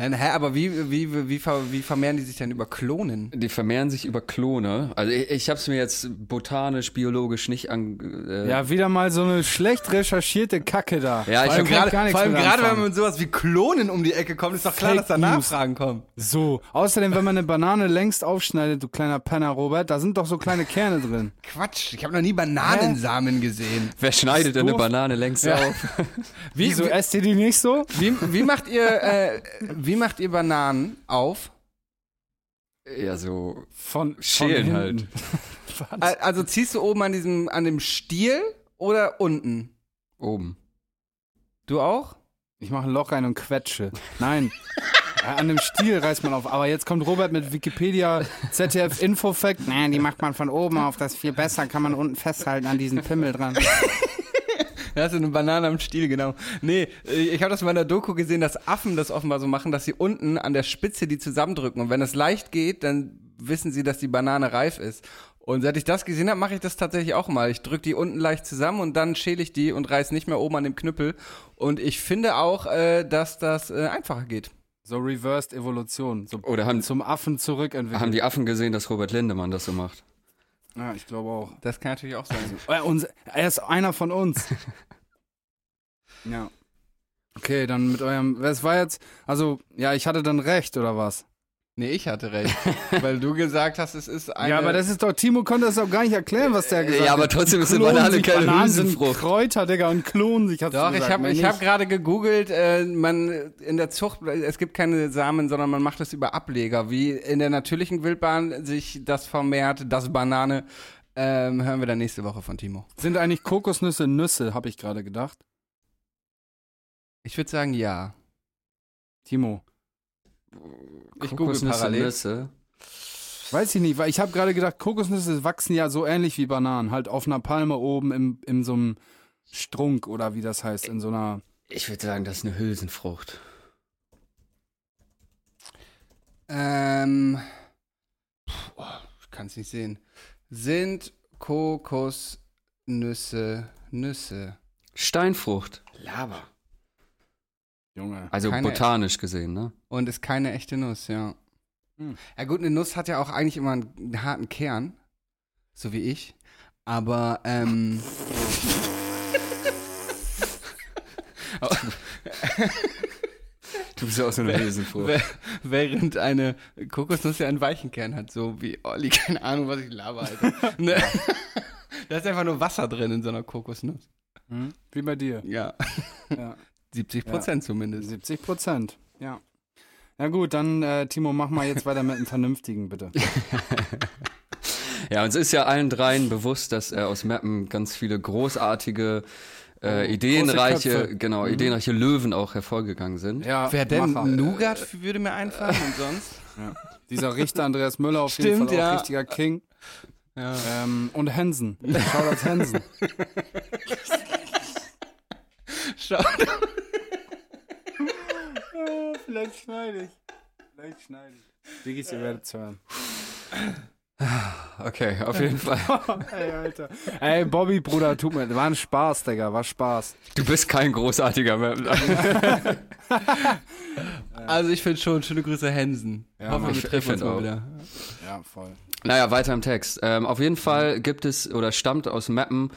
Nein, hä, aber wie, wie, wie, wie vermehren die sich denn über Klonen? Die vermehren sich über Klone. Also ich, ich habe es mir jetzt botanisch, biologisch nicht an. Äh, Ja, wieder mal so eine schlecht recherchierte Kacke da. Ja, ich Vor allem hab kann Gerade, gar nichts vor allem gerade, wenn man mit sowas wie Klonen um die Ecke kommt, ist doch klar, Fake dass da. Nachfragen kommen. So, außerdem, wenn man eine Banane längst aufschneidet, du kleiner Penner, Robert, da sind doch so kleine Kerne drin. Quatsch, ich habe noch nie Bananensamen gesehen. Wer schneidet denn eine. Banane längst auf? Wie, Wieso wie, esst ihr die nicht so? wie, wie macht ihr, äh, wie macht ihr Bananen auf? Ja, so Von Schälen von halt. Also ziehst du oben an diesem, an dem Stiel oder unten? oben. Du auch? Ich mache ein Loch rein und quetsche. Nein. An dem Stiel reißt man auf. Aber jetzt kommt Robert mit Wikipedia, ZDF Infofact. Nein, die macht man von oben auf. Das ist viel besser. Kann man unten festhalten an diesen Pimmel dran. Da hast du eine Banane am Stiel, genau. Nee, äh, ich habe das mal in der Doku gesehen, dass Affen das offenbar so machen, dass sie unten an der Spitze die zusammendrücken. Und wenn es leicht geht, dann wissen sie, dass die Banane reif ist. Und seit ich das gesehen habe, mache ich das tatsächlich auch mal. Ich drücke die unten leicht zusammen und dann schäle ich die und reiß nicht mehr oben an dem Knüppel. Und ich finde auch, äh, dass das äh, einfacher geht. So Reversed Evolution. So Oder haben, zum Affen zurückentwickelt. haben die Affen gesehen, dass Robert Lindemann das so macht? Ja, ich glaube auch. Das kann natürlich auch sein. Er, uns, er ist einer von uns. ja. Okay, dann mit eurem. Es war jetzt. Also, ja, ich hatte dann recht, oder was? Nee, ich hatte recht. weil du gesagt hast, es ist eine. ja, aber das ist doch. Timo konnte das auch gar nicht erklären, was der gesagt hat. Ja, aber trotzdem ist eine Banane keine Bananen sind Hülsenfrucht. Kräuter, Digga, und klonen sich. Hast Doch, du ich gesagt, habe ich hab nicht. gerade gegoogelt, äh, man in der Zucht, es gibt keine Samen, sondern man macht es über Ableger. Wie in der natürlichen Wildbahn sich das vermehrt, das Banane, ähm, hören wir dann nächste Woche von Timo. Sind eigentlich Kokosnüsse Nüsse, habe ich gerade gedacht. Ich würde sagen, ja. Timo. Ich google Kokosnüsse, parallel. Nüsse. Weiß ich nicht, weil ich habe gerade gedacht, Kokosnüsse wachsen ja so ähnlich wie Bananen. Halt auf einer Palme oben im, in so einem Strunk oder wie das heißt, in so einer. Ich würde sagen, das ist eine Hülsenfrucht. Ähm, pff, oh, ich kann es nicht sehen. Sind Kokosnüsse Nüsse? Steinfrucht. Lava. Junge. Also Keine botanisch gesehen, ne? Und ist keine echte Nuss, ja. Hm. Ja gut, eine Nuss hat ja auch eigentlich immer einen, einen harten Kern, so wie ich. Aber ähm, Du bist ja auch so eine wär- während eine Kokosnuss ja einen weichen Kern hat, so wie Olli, keine Ahnung, was ich laber, Alter. ne? Da ist einfach nur Wasser drin in so einer Kokosnuss. Hm? Wie bei dir. Ja, Ja. 70 Prozent zumindest. 70 Prozent. Ja. Ja gut, dann äh, Timo, mach mal jetzt weiter mit einem Vernünftigen, bitte. Ja, uns ist ja allen dreien bewusst, dass äh, aus Mappen ganz viele großartige, äh, Oh, ideenreiche, genau, Mhm. ideenreiche Löwen auch hervorgegangen sind. Ja, Wer denn? Macher. Nougat würde mir einfallen und sonst? Dieser Richter Andreas Müller auf jeden Stimmt, Fall auch ja. richtiger King. Ja. Ähm, und Hensen. Shoutouts Hensen. Schau. Vielleicht schneide ich. Vielleicht schneide ich. Diggis, ihr werdet es hören. Okay, auf jeden Fall. Ey, Alter. Ey, Bobby, Bruder, tut mir, war ein Spaß, Digga, war Spaß. Du bist kein großartiger Mappen. Also ich finde schon, schöne Grüße Hensen. Ja, Hoffe, Mann, wir ich- treffen uns mal auch. wieder. Ja, voll. Naja, weiter im Text. Ähm, auf jeden Fall gibt es oder stammt aus Meppen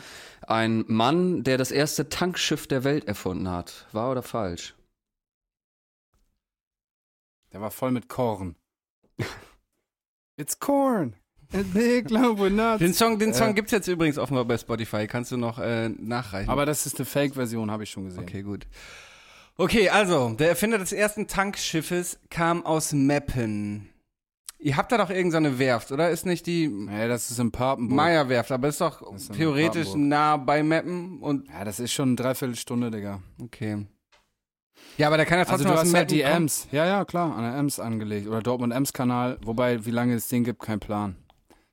ein Mann, der das erste Tankschiff der Welt erfunden hat. Wahr oder falsch? Der war voll mit Korn. It's corn. A big lump nuts. Den Song, den Song Äh. gibt's jetzt übrigens offenbar bei Spotify. Kannst du noch äh, nachreichen? Aber das ist eine Fake-Version, habe ich schon gesehen. Okay, gut. Okay, also, der Erfinder des ersten Tankschiffes kam aus Meppen. Ihr habt da doch irgendeine Werft, oder? Ist nicht die Nee, das ist in Papenburg. Meyer-Werft, aber ist doch ist theoretisch nah bei Meppen und Ja, das ist schon eine Dreiviertelstunde, Digga. okay. Ja, aber der kann ja Also trotzdem du aus hast halt die. Ems. Ja, ja, klar, an der Ems angelegt. Oder Dortmund-Ems-Kanal. Wobei, wie lange es den gibt, kein Plan.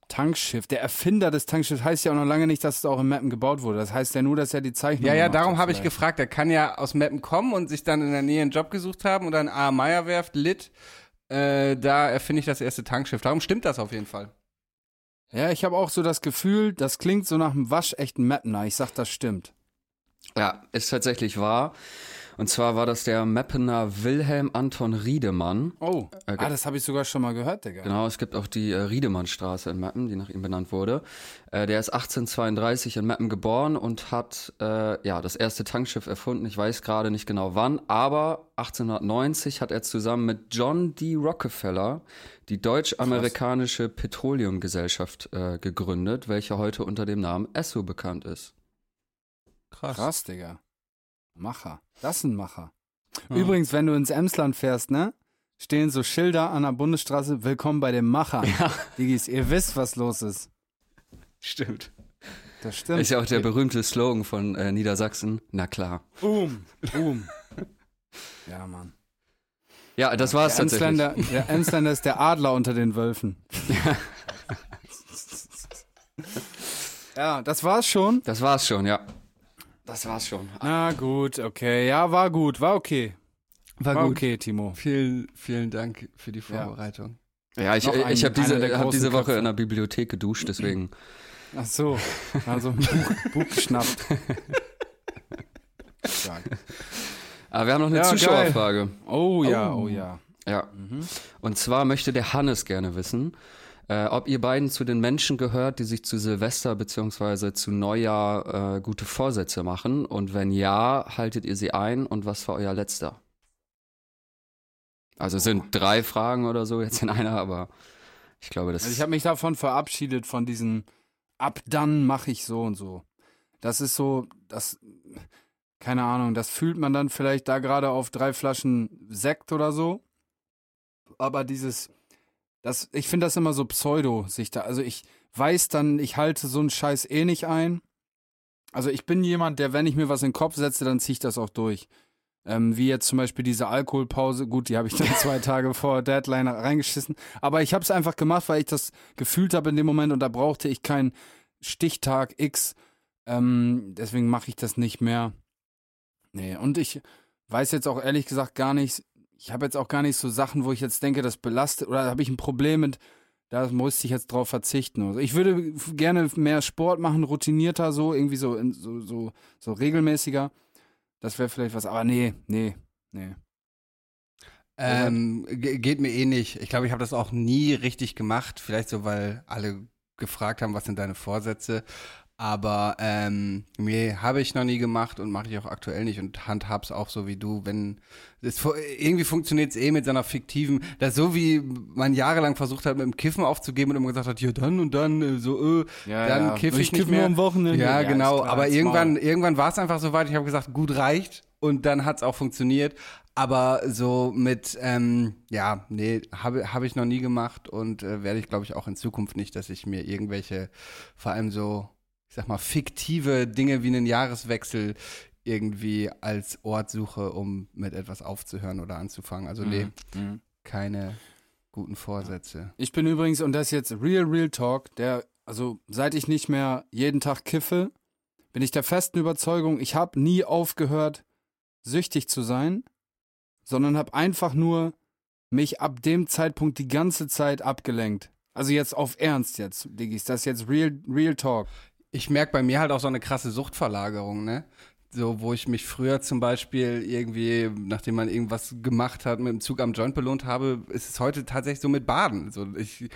Tankschiff. Der Erfinder des Tankschiffs heißt ja auch noch lange nicht, dass es auch in Mappen gebaut wurde. Das heißt ja nur, dass er die Zeichnung Ja, ja, darum habe ich gefragt. Der kann ja aus Meppen kommen und sich dann in der Nähe einen Job gesucht haben und dann A. Meyer-Werft, Lit. Äh, da erfinde ich das erste Tankschiff. Darum stimmt das auf jeden Fall. Ja, ich habe auch so das Gefühl, das klingt so nach einem waschechten Mappener. Ich sag, das stimmt. Ja, ist tatsächlich wahr. Und zwar war das der Meppener Wilhelm Anton Riedemann. Oh, Okay. ah, das habe ich sogar schon mal gehört, Digga. Genau, es gibt auch die äh, Riedemannstraße in Meppen, die nach ihm benannt wurde. Äh, der ist 1832 in Meppen geboren und hat äh, ja das erste Tankschiff erfunden. Ich weiß gerade nicht genau wann, aber 1890 hat er zusammen mit John D. Rockefeller die deutsch-amerikanische Petroleumgesellschaft äh, gegründet, welche heute unter dem Namen Esso bekannt ist. Krass. Krass, Digga. Macher. Das ist ein Macher. Ja. Übrigens, wenn du ins Emsland fährst, ne? Stehen so Schilder an der Bundesstraße, willkommen bei dem Macher. Diggis, ihr wisst, was los ist. Stimmt. Das stimmt. Ist ja auch der berühmte Slogan von äh, Niedersachsen. Na klar. Boom, boom. ja, Mann. Ja, das war's Der tatsächlich. Emsländer, der Emsländer ist der Adler unter den Wölfen. ja, das war's schon. Das war's schon, ja. Das war's schon. Na gut, okay. Ja, war gut, war okay. War, War gut. okay, Timo. Vielen, vielen Dank für die Vorbereitung. Ja, ich, Noch ein- ich habe diese, hab diese Woche Köpfe. in der Bibliothek geduscht, deswegen. Ach so, also ein Buch, Buch geschnappt. Aber wir haben noch eine Ja, Zuschauerfrage. Oh ja, Oh. oh ja. Ja. Und zwar möchte der Hannes gerne wissen, äh, ob ihr beiden zu den Menschen gehört, die sich zu Silvester beziehungsweise zu Neujahr äh, gute Vorsätze machen. Und wenn ja, haltet ihr sie ein und was war euer letzter? Also es sind drei Fragen oder so jetzt in einer, aber ich glaube, das Also ich habe mich davon verabschiedet, von diesen ab dann mache ich so und so. Das ist so, das, keine Ahnung, das fühlt man dann vielleicht da gerade auf drei Flaschen Sekt oder so. Aber dieses, das, ich finde das immer so pseudo, sich da, also ich weiß dann, ich halte so einen Scheiß eh nicht ein. Also ich bin jemand, der, wenn ich mir was in den Kopf setze, dann ziehe ich das auch durch. Ähm, wie jetzt zum Beispiel diese Alkoholpause, gut, die habe ich dann zwei Tage vor Deadline reingeschissen. Aber ich habe es einfach gemacht, weil ich das gefühlt habe in dem Moment und da brauchte ich keinen Stichtag X. Ähm, deswegen mache ich das nicht mehr. Nee, und ich weiß jetzt auch ehrlich gesagt gar nicht, ich habe jetzt auch gar nicht so Sachen, wo ich jetzt denke, das belastet oder habe ich ein Problem mit, da musste ich jetzt drauf verzichten. Also ich würde gerne mehr Sport machen, routinierter so, irgendwie so, so, so, so regelmäßiger. Das wäre vielleicht was, aber nee, nee, nee. Ähm, ge- geht mir eh nicht. Ich glaube, ich habe das auch nie richtig gemacht. Vielleicht so, weil alle gefragt haben, was sind deine Vorsätze. Aber ähm, nee, habe ich noch nie gemacht und mache ich auch aktuell nicht und handhab's auch so wie du. Wenn es irgendwie funktioniert es eh mit seiner fiktiven, das so wie man jahrelang versucht hat, mit dem Kiffen aufzugeben und immer gesagt hat, ja dann und dann äh, so, äh, Ja, dann ja. kiff ich, ich nicht mehr. am Wochenende. Ja, Ja, genau. klar, aber irgendwann, irgendwann war es einfach so weit. Ich habe gesagt, gut reicht und dann hat's auch funktioniert. Aber so mit, ähm, ja, nee, habe hab ich noch nie gemacht und äh, werde ich, glaube ich, auch in Zukunft nicht, dass ich mir irgendwelche, vor allem so, ich sag mal, fiktive Dinge wie einen Jahreswechsel irgendwie als Ort suche, um mit etwas aufzuhören oder anzufangen. Also nee, Mhm. keine guten Vorsätze. Ich bin übrigens, und das ist jetzt Real Real Talk, der, also seit ich nicht mehr jeden Tag kiffe, bin ich der festen Überzeugung, ich habe nie aufgehört, süchtig zu sein, sondern habe einfach nur mich ab dem Zeitpunkt die ganze Zeit abgelenkt. Also jetzt auf Ernst jetzt, Diggis, das ist jetzt Real, Real Talk. Ich merke bei mir halt auch so eine krasse Suchtverlagerung, ne? so, wo ich mich früher zum Beispiel irgendwie, nachdem man irgendwas gemacht hat, mit dem Zug am Joint belohnt habe, ist es heute tatsächlich so mit Baden. So, ich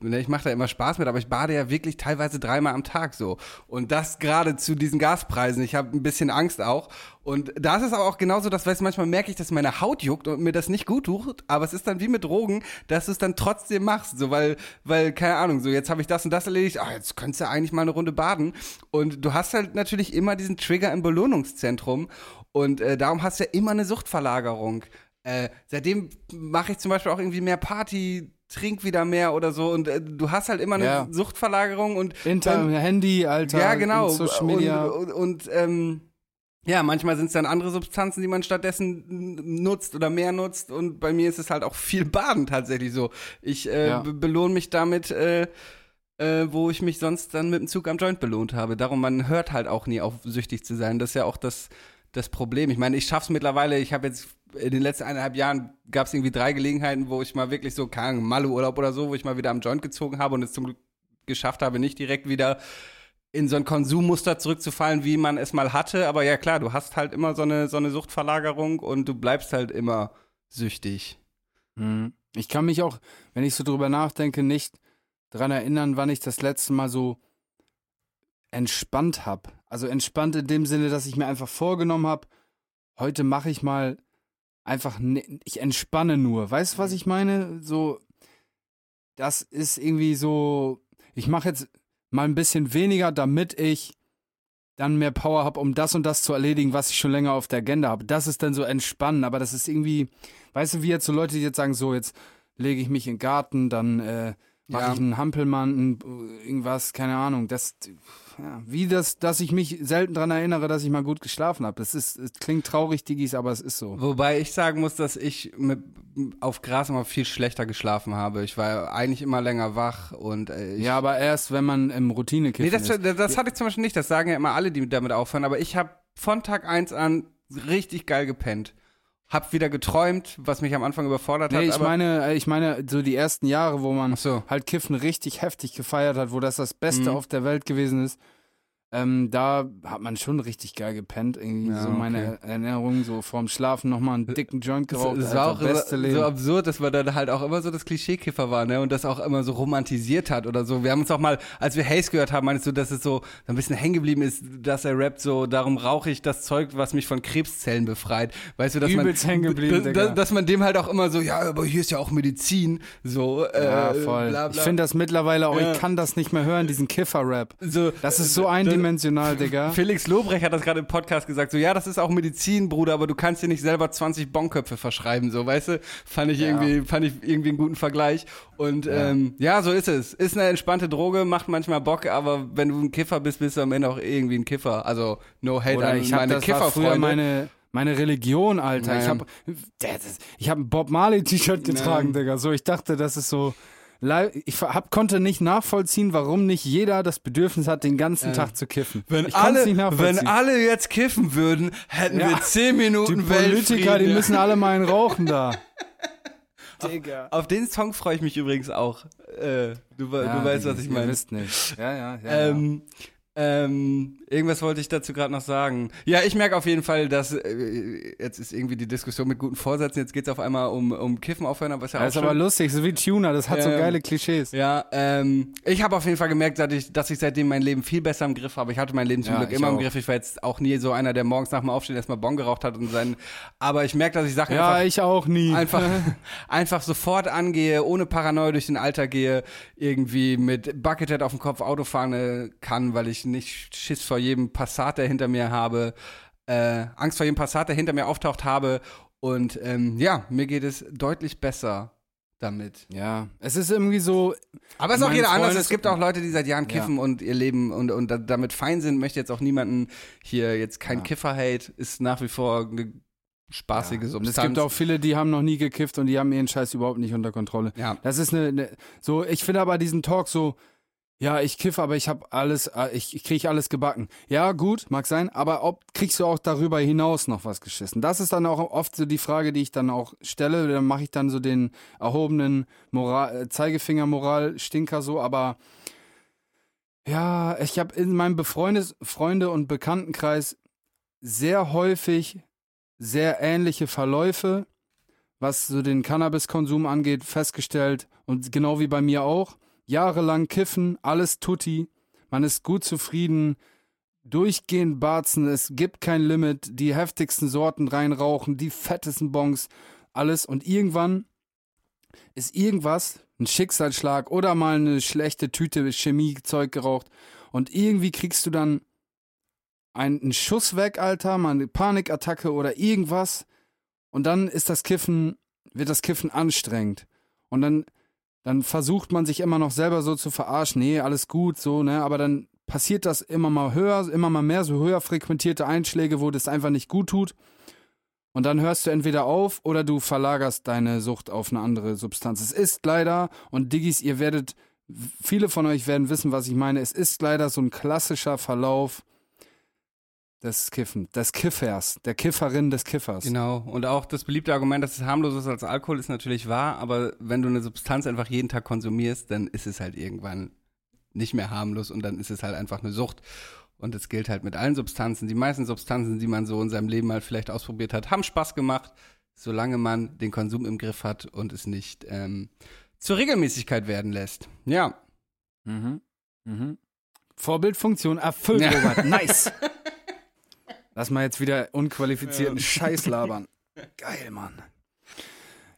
ne, ich mache da immer Spaß mit, aber ich bade ja wirklich teilweise dreimal am Tag so. Und das gerade zu diesen Gaspreisen. Ich habe ein bisschen Angst auch. Und da ist es aber auch genauso, dass, weißt du, manchmal merke ich, dass meine Haut juckt und mir das nicht gut tut, aber es ist dann wie mit Drogen, dass du es dann trotzdem machst. So, weil, weil, keine Ahnung, so jetzt habe ich das und das erledigt, ah, jetzt könntest du eigentlich mal eine Runde baden. Und du hast halt natürlich immer diesen Trigger im Belohnungszentrum. Und äh, darum hast du ja immer eine Suchtverlagerung. Äh, seitdem mache ich zum Beispiel auch irgendwie mehr Party, trink wieder mehr oder so und äh, du hast halt immer eine Ja. Suchtverlagerung und Inter dann- Handy, Alter. ja genau und Social Media. und, und, und ähm, ja, manchmal sind es dann andere Substanzen, die man stattdessen nutzt oder mehr nutzt. Und bei mir ist es halt auch viel Baden tatsächlich so. Ich äh, Ja. be- belohne mich damit, äh, äh, wo ich mich sonst dann mit dem Zug am Joint belohnt habe. Darum, man hört halt auch nie auf, süchtig zu sein. Das ist ja auch das, das Problem. Ich meine, ich schaff's mittlerweile, ich habe jetzt in den letzten eineinhalb Jahren gab es irgendwie drei Gelegenheiten, wo ich mal wirklich so, keine Malle-Urlaub oder so, wo ich mal wieder am Joint gezogen habe und es zum Glück geschafft habe, nicht direkt wieder in so ein Konsummuster zurückzufallen, wie man es mal hatte. Aber ja klar, du hast halt immer so eine, so eine Suchtverlagerung und du bleibst halt immer süchtig. Mhm. Ich kann mich auch, wenn ich so drüber nachdenke, nicht dran erinnern, wann ich das letzte Mal so entspannt habe. Also entspannt in dem Sinne, dass ich mir einfach vorgenommen habe, heute mache ich mal einfach, ne, ich entspanne nur. Weißt du, was ich meine? So, das ist irgendwie so, ich mache jetzt mal ein bisschen weniger, damit ich dann mehr Power habe, um das und das zu erledigen, was ich schon länger auf der Agenda habe. Das ist dann so entspannen, aber das ist irgendwie, weißt du, wie jetzt so Leute, die jetzt sagen, so, jetzt lege ich mich in den Garten, dann äh, mache Ja. ich einen Hampelmann, ein, irgendwas, keine Ahnung. Das, ja, wie das, dass ich mich selten daran erinnere, dass ich mal gut geschlafen habe. Das ist, es klingt traurig, Digis, aber es ist so. Wobei ich sagen muss, dass ich mit, auf Gras immer viel schlechter geschlafen habe. Ich war eigentlich immer länger wach und äh, ich Ja, aber erst, wenn man im routine Nee, das, ist. das, das hatte ich zum Beispiel nicht. Das sagen ja immer alle, die damit aufhören. Aber ich habe von Tag 1 an richtig geil gepennt. Hab wieder geträumt, was mich am Anfang überfordert hat. Nee, ich meine, äh, ich meine, so die ersten Jahre, wo man so. halt Kiffen richtig heftig gefeiert hat, wo das das Beste Mhm. auf der Welt gewesen ist, ähm, da hat man schon richtig geil gepennt. Irgendwie Ja, so meine Erinnerung, so vorm Schlafen nochmal einen dicken Joint Es, geraucht. es war auch beste so, Leben. so absurd, dass man dann halt auch immer so das Klischeekiffer war, ne? Und das auch immer so romantisiert hat oder so. Wir haben uns auch mal, als wir Haze gehört haben, meinst du, dass es so ein bisschen hängen geblieben ist, dass er rappt so, darum rauche ich das Zeug, was mich von Krebszellen befreit. Weißt du, dass Übelst man geblieben, dass, dass, man dem halt auch immer so, ja, aber hier ist ja auch Medizin, so äh, ja, voll. bla, bla. Ich finde das mittlerweile auch, Ja. ich kann das nicht mehr hören, diesen Kiffer-Rap. so, Das ist so eindimensional, Digga. Felix Lobrecht hat das gerade im Podcast gesagt, so ja, das ist auch Medizin, Bruder, aber du kannst dir nicht selber 20 Bonköpfe verschreiben, so, weißt du? Fand ich Ja. irgendwie, fand ich irgendwie einen guten Vergleich. Und ja. Ähm, ja, so ist es. Ist eine entspannte Droge, macht manchmal Bock, aber wenn du ein Kiffer bist, bist du am Ende auch irgendwie ein Kiffer. Also no hate Oder an ich habe meine Kifferfreunde. meine Religion, Alter. Ich Ja. habe ich habe ein Bob Marley T-Shirt getragen, Digga. So, ich dachte, das ist so ich hab, konnte nicht nachvollziehen, warum nicht jeder das Bedürfnis hat, den ganzen Tag zu kiffen. wenn alle, wenn alle jetzt kiffen würden, hätten Ja. wir 10 die Minuten Politiker, die müssen alle mal einen rauchen da. Digga. Auf den Song freue ich mich übrigens auch. Äh, du, we- du weißt, was ich meine. wisst nicht. Ja, ja, ja. Ähm, ähm, irgendwas wollte ich dazu gerade noch sagen. Ja, ich merke auf jeden Fall, dass äh, jetzt ist irgendwie die Diskussion mit guten Vorsätzen. Jetzt geht es auf einmal um, um Kiffen aufhören, aber ist ja ja. auch Das ist aber schön. lustig, so wie Tuner, das hat Ja, so geile Klischees. Ja, ähm, ich habe auf jeden Fall gemerkt, dass ich, dass ich seitdem mein Leben viel besser im Griff habe. Ich hatte mein Leben zum Ja, Glück immer im auch. Griff. Ich war jetzt auch nie so einer, der morgens nach dem Aufstehen erstmal Bon geraucht hat und sein. Aber ich merke, dass ich Sachen Ja, einfach ich auch nie. einfach, einfach sofort angehe, ohne Paranoia durch den Alltag gehe, irgendwie mit Buckethead auf dem Kopf Auto fahren äh, kann, weil ich nicht Schiss vor jedem Passat, der hinter mir habe, äh, Angst vor jedem Passat, der hinter mir auftaucht habe. Und ähm, ja, mir geht es deutlich besser damit. Ja, es ist irgendwie so, Aber es ist auch jeder anders. Freundes- Es gibt auch Leute, die seit Jahren Ja. kiffen und ihr Leben und, und da- damit fein sind. Möchte jetzt auch niemanden hier jetzt kein Ja. Kiffer-Hate, ist nach wie vor eine spaßige Und Substanz. es gibt auch viele, die haben noch nie gekifft und die haben ihren Scheiß überhaupt nicht unter Kontrolle. ja. Das ist eine, eine so, ich finde aber diesen Talk so, ja, ich kiffe, aber ich habe alles, äh, ich, ich kriege alles gebacken. Ja, gut, mag sein, aber ob kriegst du auch darüber hinaus noch was geschissen? Das ist dann auch oft so die Frage, die ich dann auch stelle. Dann mache ich dann so den erhobenen Moral, äh, Zeigefinger-Moral-Stinker so, aber ja, ich habe in meinem Befreundes Freunde und Bekanntenkreis sehr häufig sehr ähnliche Verläufe, was so den Cannabiskonsum angeht, festgestellt. Und genau wie bei mir auch. Jahrelang kiffen, alles tutti. Man ist gut zufrieden. Durchgehend barzen, es gibt kein Limit. Die heftigsten Sorten reinrauchen, die fettesten Bongs, alles. Und irgendwann ist irgendwas, ein Schicksalsschlag oder mal eine schlechte Tüte Chemiezeug geraucht. Und irgendwie kriegst du dann einen Schuss weg, Alter, mal eine Panikattacke oder irgendwas. Und dann ist das Kiffen, wird das Kiffen anstrengend. Und dann, dann versucht man sich immer noch selber so zu verarschen. Nee, alles gut, so, ne? Aber dann passiert das immer mal höher, immer mal mehr, so höher frequentierte Einschläge, wo das einfach nicht gut tut. Und dann hörst du entweder auf oder du verlagerst deine Sucht auf eine andere Substanz. Es ist leider, und Diggis, ihr werdet, viele von euch werden wissen, was ich meine, es ist leider so ein klassischer Verlauf des Kiffen, des Kiffers, der Kifferin des Kiffers. Genau. Und auch das beliebte Argument, dass es harmloser ist als Alkohol, ist natürlich wahr, aber wenn du eine Substanz einfach jeden Tag konsumierst, dann ist es halt irgendwann nicht mehr harmlos und dann ist es halt einfach eine Sucht. Und es gilt halt mit allen Substanzen. Die meisten Substanzen, die man so in seinem Leben mal vielleicht ausprobiert hat, haben Spaß gemacht, solange man den Konsum im Griff hat und es nicht ähm, zur Regelmäßigkeit werden lässt. Ja. Mhm. Mhm. Vorbildfunktion erfüllt, ja. Robert. Nice. Lass mal jetzt wieder unqualifizierten ja. Scheiß labern. Geil, Mann.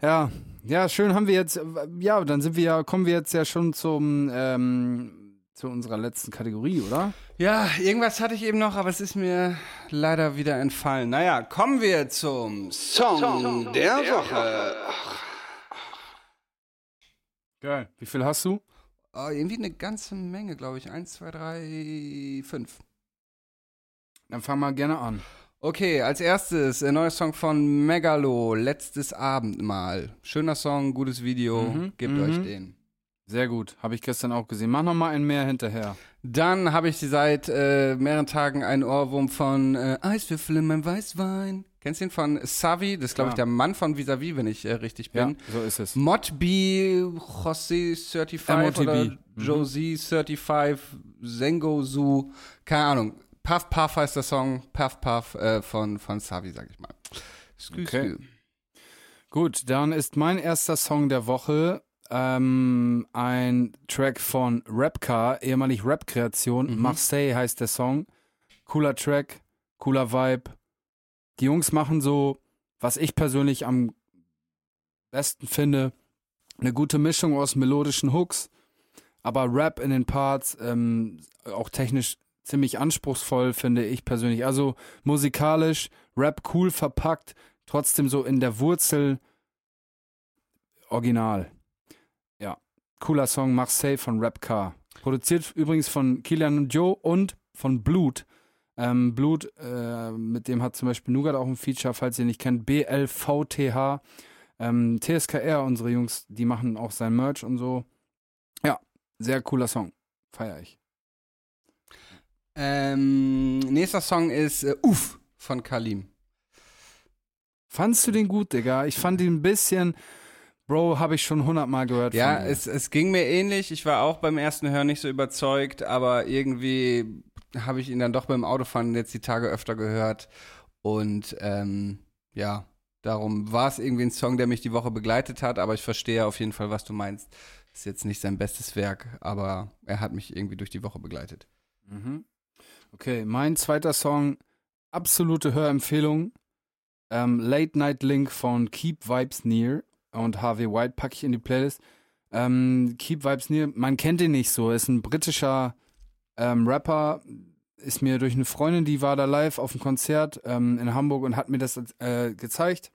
Ja, ja, schön haben wir jetzt, ja, dann sind wir ja, kommen wir jetzt ja schon zum, ähm, zu unserer letzten Kategorie, oder? Ja, irgendwas hatte ich eben noch, aber es ist mir leider wieder entfallen. Naja, kommen wir zum Song, Song der, der Woche. Geil. Wie viel hast du? Oh, irgendwie eine ganze Menge, glaube ich. Eins, zwei, drei, fünf. Dann fang mal gerne an. Okay, als erstes ein neuer Song von Megalo, Letztes Abendmahl. Schöner Song, gutes Video, mhm, gebt mhm. euch den. Sehr gut, habe ich gestern auch gesehen. Mach noch mal ein mehr hinterher. Dann habe ich seit äh, mehreren Tagen einen Ohrwurm von äh, Eiswürfel in meinem Weißwein. Kennst du ihn von Savi? Das ist, glaube ich, der Mann von Visavi, wenn ich äh, richtig bin. Ja, so ist es. Mod B, José 35 oder mhm. Josie 35, Zengo Su, keine Ahnung. Puff Puff heißt der Song, Puff Puff äh, von, von Savi, sag ich mal. Skü, okay. Gut, dann ist mein erster Song der Woche ähm, ein Track von Rapcar, ehemalig Rap-Kreation. Mhm. Marseille heißt der Song. Cooler Track, cooler Vibe. Die Jungs machen so, was ich persönlich am besten finde, eine gute Mischung aus melodischen Hooks, aber Rap in den Parts, ähm, auch technisch ziemlich anspruchsvoll, finde ich persönlich. Also musikalisch, Rap cool verpackt, trotzdem so in der Wurzel original. Ja, cooler Song Marseille von Rapcar. Produziert übrigens von Kilian und Joe und von Blut. Ähm, Blut, äh, mit dem hat zum Beispiel Nougat auch ein Feature, falls ihr nicht kennt, BLVTH. Ähm, TSKR, unsere Jungs, die machen auch sein Merch und so. Ja, sehr cooler Song. Feier ich. Ähm, nächster Song ist äh, Uff von Kalim. Fandst du den gut, Digga? Ich fand ihn ein bisschen. Bro, habe ich schon hundertmal gehört. Ja, es, es ging mir ähnlich. Ich war auch beim ersten Hören nicht so überzeugt, aber irgendwie habe ich ihn dann doch beim Autofahren jetzt die Tage öfter gehört. Und ähm, ja, darum war es irgendwie ein Song, der mich die Woche begleitet hat, aber ich verstehe auf jeden Fall, was du meinst. Ist jetzt nicht sein bestes Werk, aber er hat mich irgendwie durch die Woche begleitet. Mhm. Okay, mein zweiter Song, absolute Hörempfehlung. Ähm, Late Night Link von Keep Vibes Near und Harvey White packe ich in die Playlist. Ähm, Keep Vibes Near, man kennt ihn nicht so, ist ein britischer ähm, Rapper, ist mir durch eine Freundin, die war da live auf dem Konzert ähm, in Hamburg und hat mir das äh, gezeigt.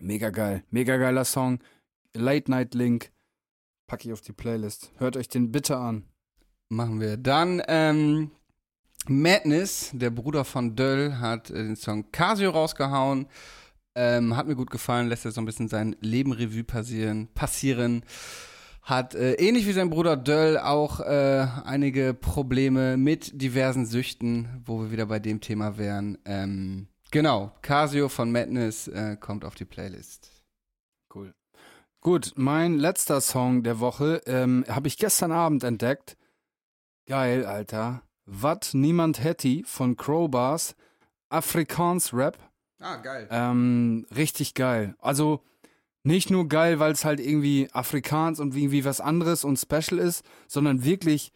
Mega geil, mega geiler Song. Late Night Link packe ich auf die Playlist. Hört euch den bitte an. Machen wir. Dann ähm, Madness, der Bruder von Döll, hat äh, den Song Casio rausgehauen. Ähm, hat mir gut gefallen, lässt er so ein bisschen sein Leben Revue passieren. passieren. Hat äh, ähnlich wie sein Bruder Döll auch äh, einige Probleme mit diversen Süchten, wo wir wieder bei dem Thema wären. Ähm, genau, Casio von Madness äh, kommt auf die Playlist. Cool. Gut, mein letzter Song der Woche ähm, habe ich gestern Abend entdeckt. Geil, Alter. Wat niemand hätte von Crowbars. Afrikaans-Rap. Ah, geil. Ähm, richtig geil. Also nicht nur geil, weil es halt irgendwie Afrikaans und irgendwie was anderes und special ist, sondern wirklich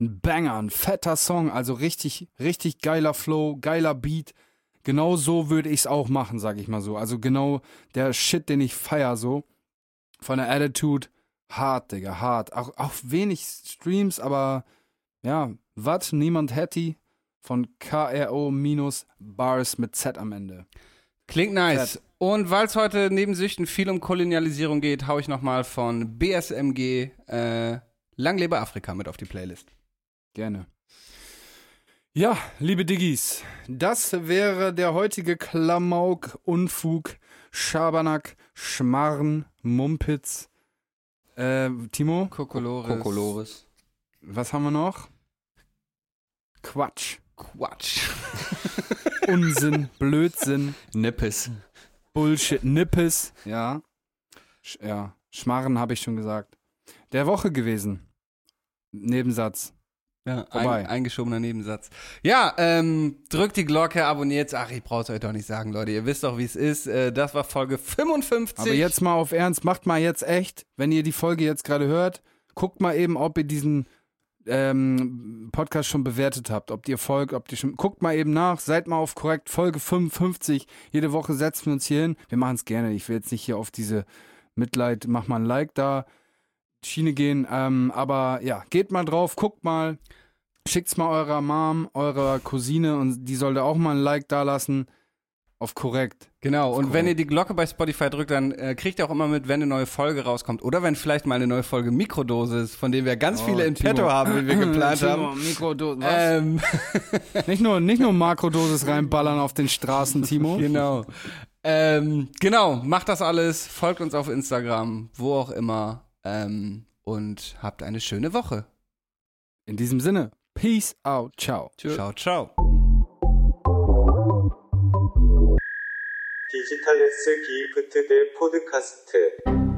ein Banger, ein fetter Song. Also richtig, richtig geiler Flow, geiler Beat. Genau so würde ich es auch machen, sag ich mal so. Also genau der Shit, den ich feier so. Von der Attitude, hart, Digga, hart. Auch, auch wenig Streams, aber ja, was niemand hätte von KRO minus Bars mit Z am Ende. Klingt nice. Fett. Und weil es heute neben Süchten viel um Kolonialisierung geht, hau ich nochmal von BSMG äh, Lang lebe Afrika mit auf die Playlist. Gerne. Ja, liebe Diggis, das wäre der heutige Klamauk, Unfug, Schabernack, Schmarren, Mumpitz. Äh, Timo, Kokolores. Kokolores. was haben wir noch? Quatsch, Quatsch. Unsinn, Blödsinn, Nippes. Bullshit, Nippes, ja. Sch ja, Schmarren habe ich schon gesagt. Der Woche gewesen. Nebensatz. Ja, ein, eingeschobener Nebensatz. Ja, ähm, drückt die Glocke, abonniert. Ach, ich brauch's euch doch nicht sagen, Leute. Ihr wisst doch, wie es ist. Äh, das war Folge 55. Aber jetzt mal auf Ernst, macht mal jetzt echt, wenn ihr die Folge jetzt gerade hört, guckt mal eben, ob ihr diesen ähm, Podcast schon bewertet habt, ob ihr folgt, ob ihr schon. Guckt mal eben nach, seid mal auf korrekt Folge 55. Jede Woche setzen wir uns hier hin. Wir machen es gerne. Ich will jetzt nicht hier auf diese Mitleid, mach mal ein Like da, Schiene gehen. Ähm, aber ja, geht mal drauf, guckt mal, schickt's mal eurer Mom, eurer Cousine und die sollte auch mal ein Like da lassen. Auf korrekt. Genau, und Korrekt. wenn ihr die Glocke bei Spotify drückt, dann äh, kriegt ihr auch immer mit, wenn eine neue Folge rauskommt. Oder wenn vielleicht mal eine neue Folge Mikrodosis, von denen wir ganz Oh, viele in Timo. petto haben, wie wir geplant Timo, haben. Mikrodosis. Ähm, Nicht nur, nicht nur Makrodosis reinballern auf den Straßen, Timo. genau. Ähm, genau, macht das alles, folgt uns auf Instagram, wo auch immer. Ähm, und habt eine schöne Woche. In diesem Sinne, Peace out, ciao. Ciao, ciao. 디지털 S 기프트 대 포드카스트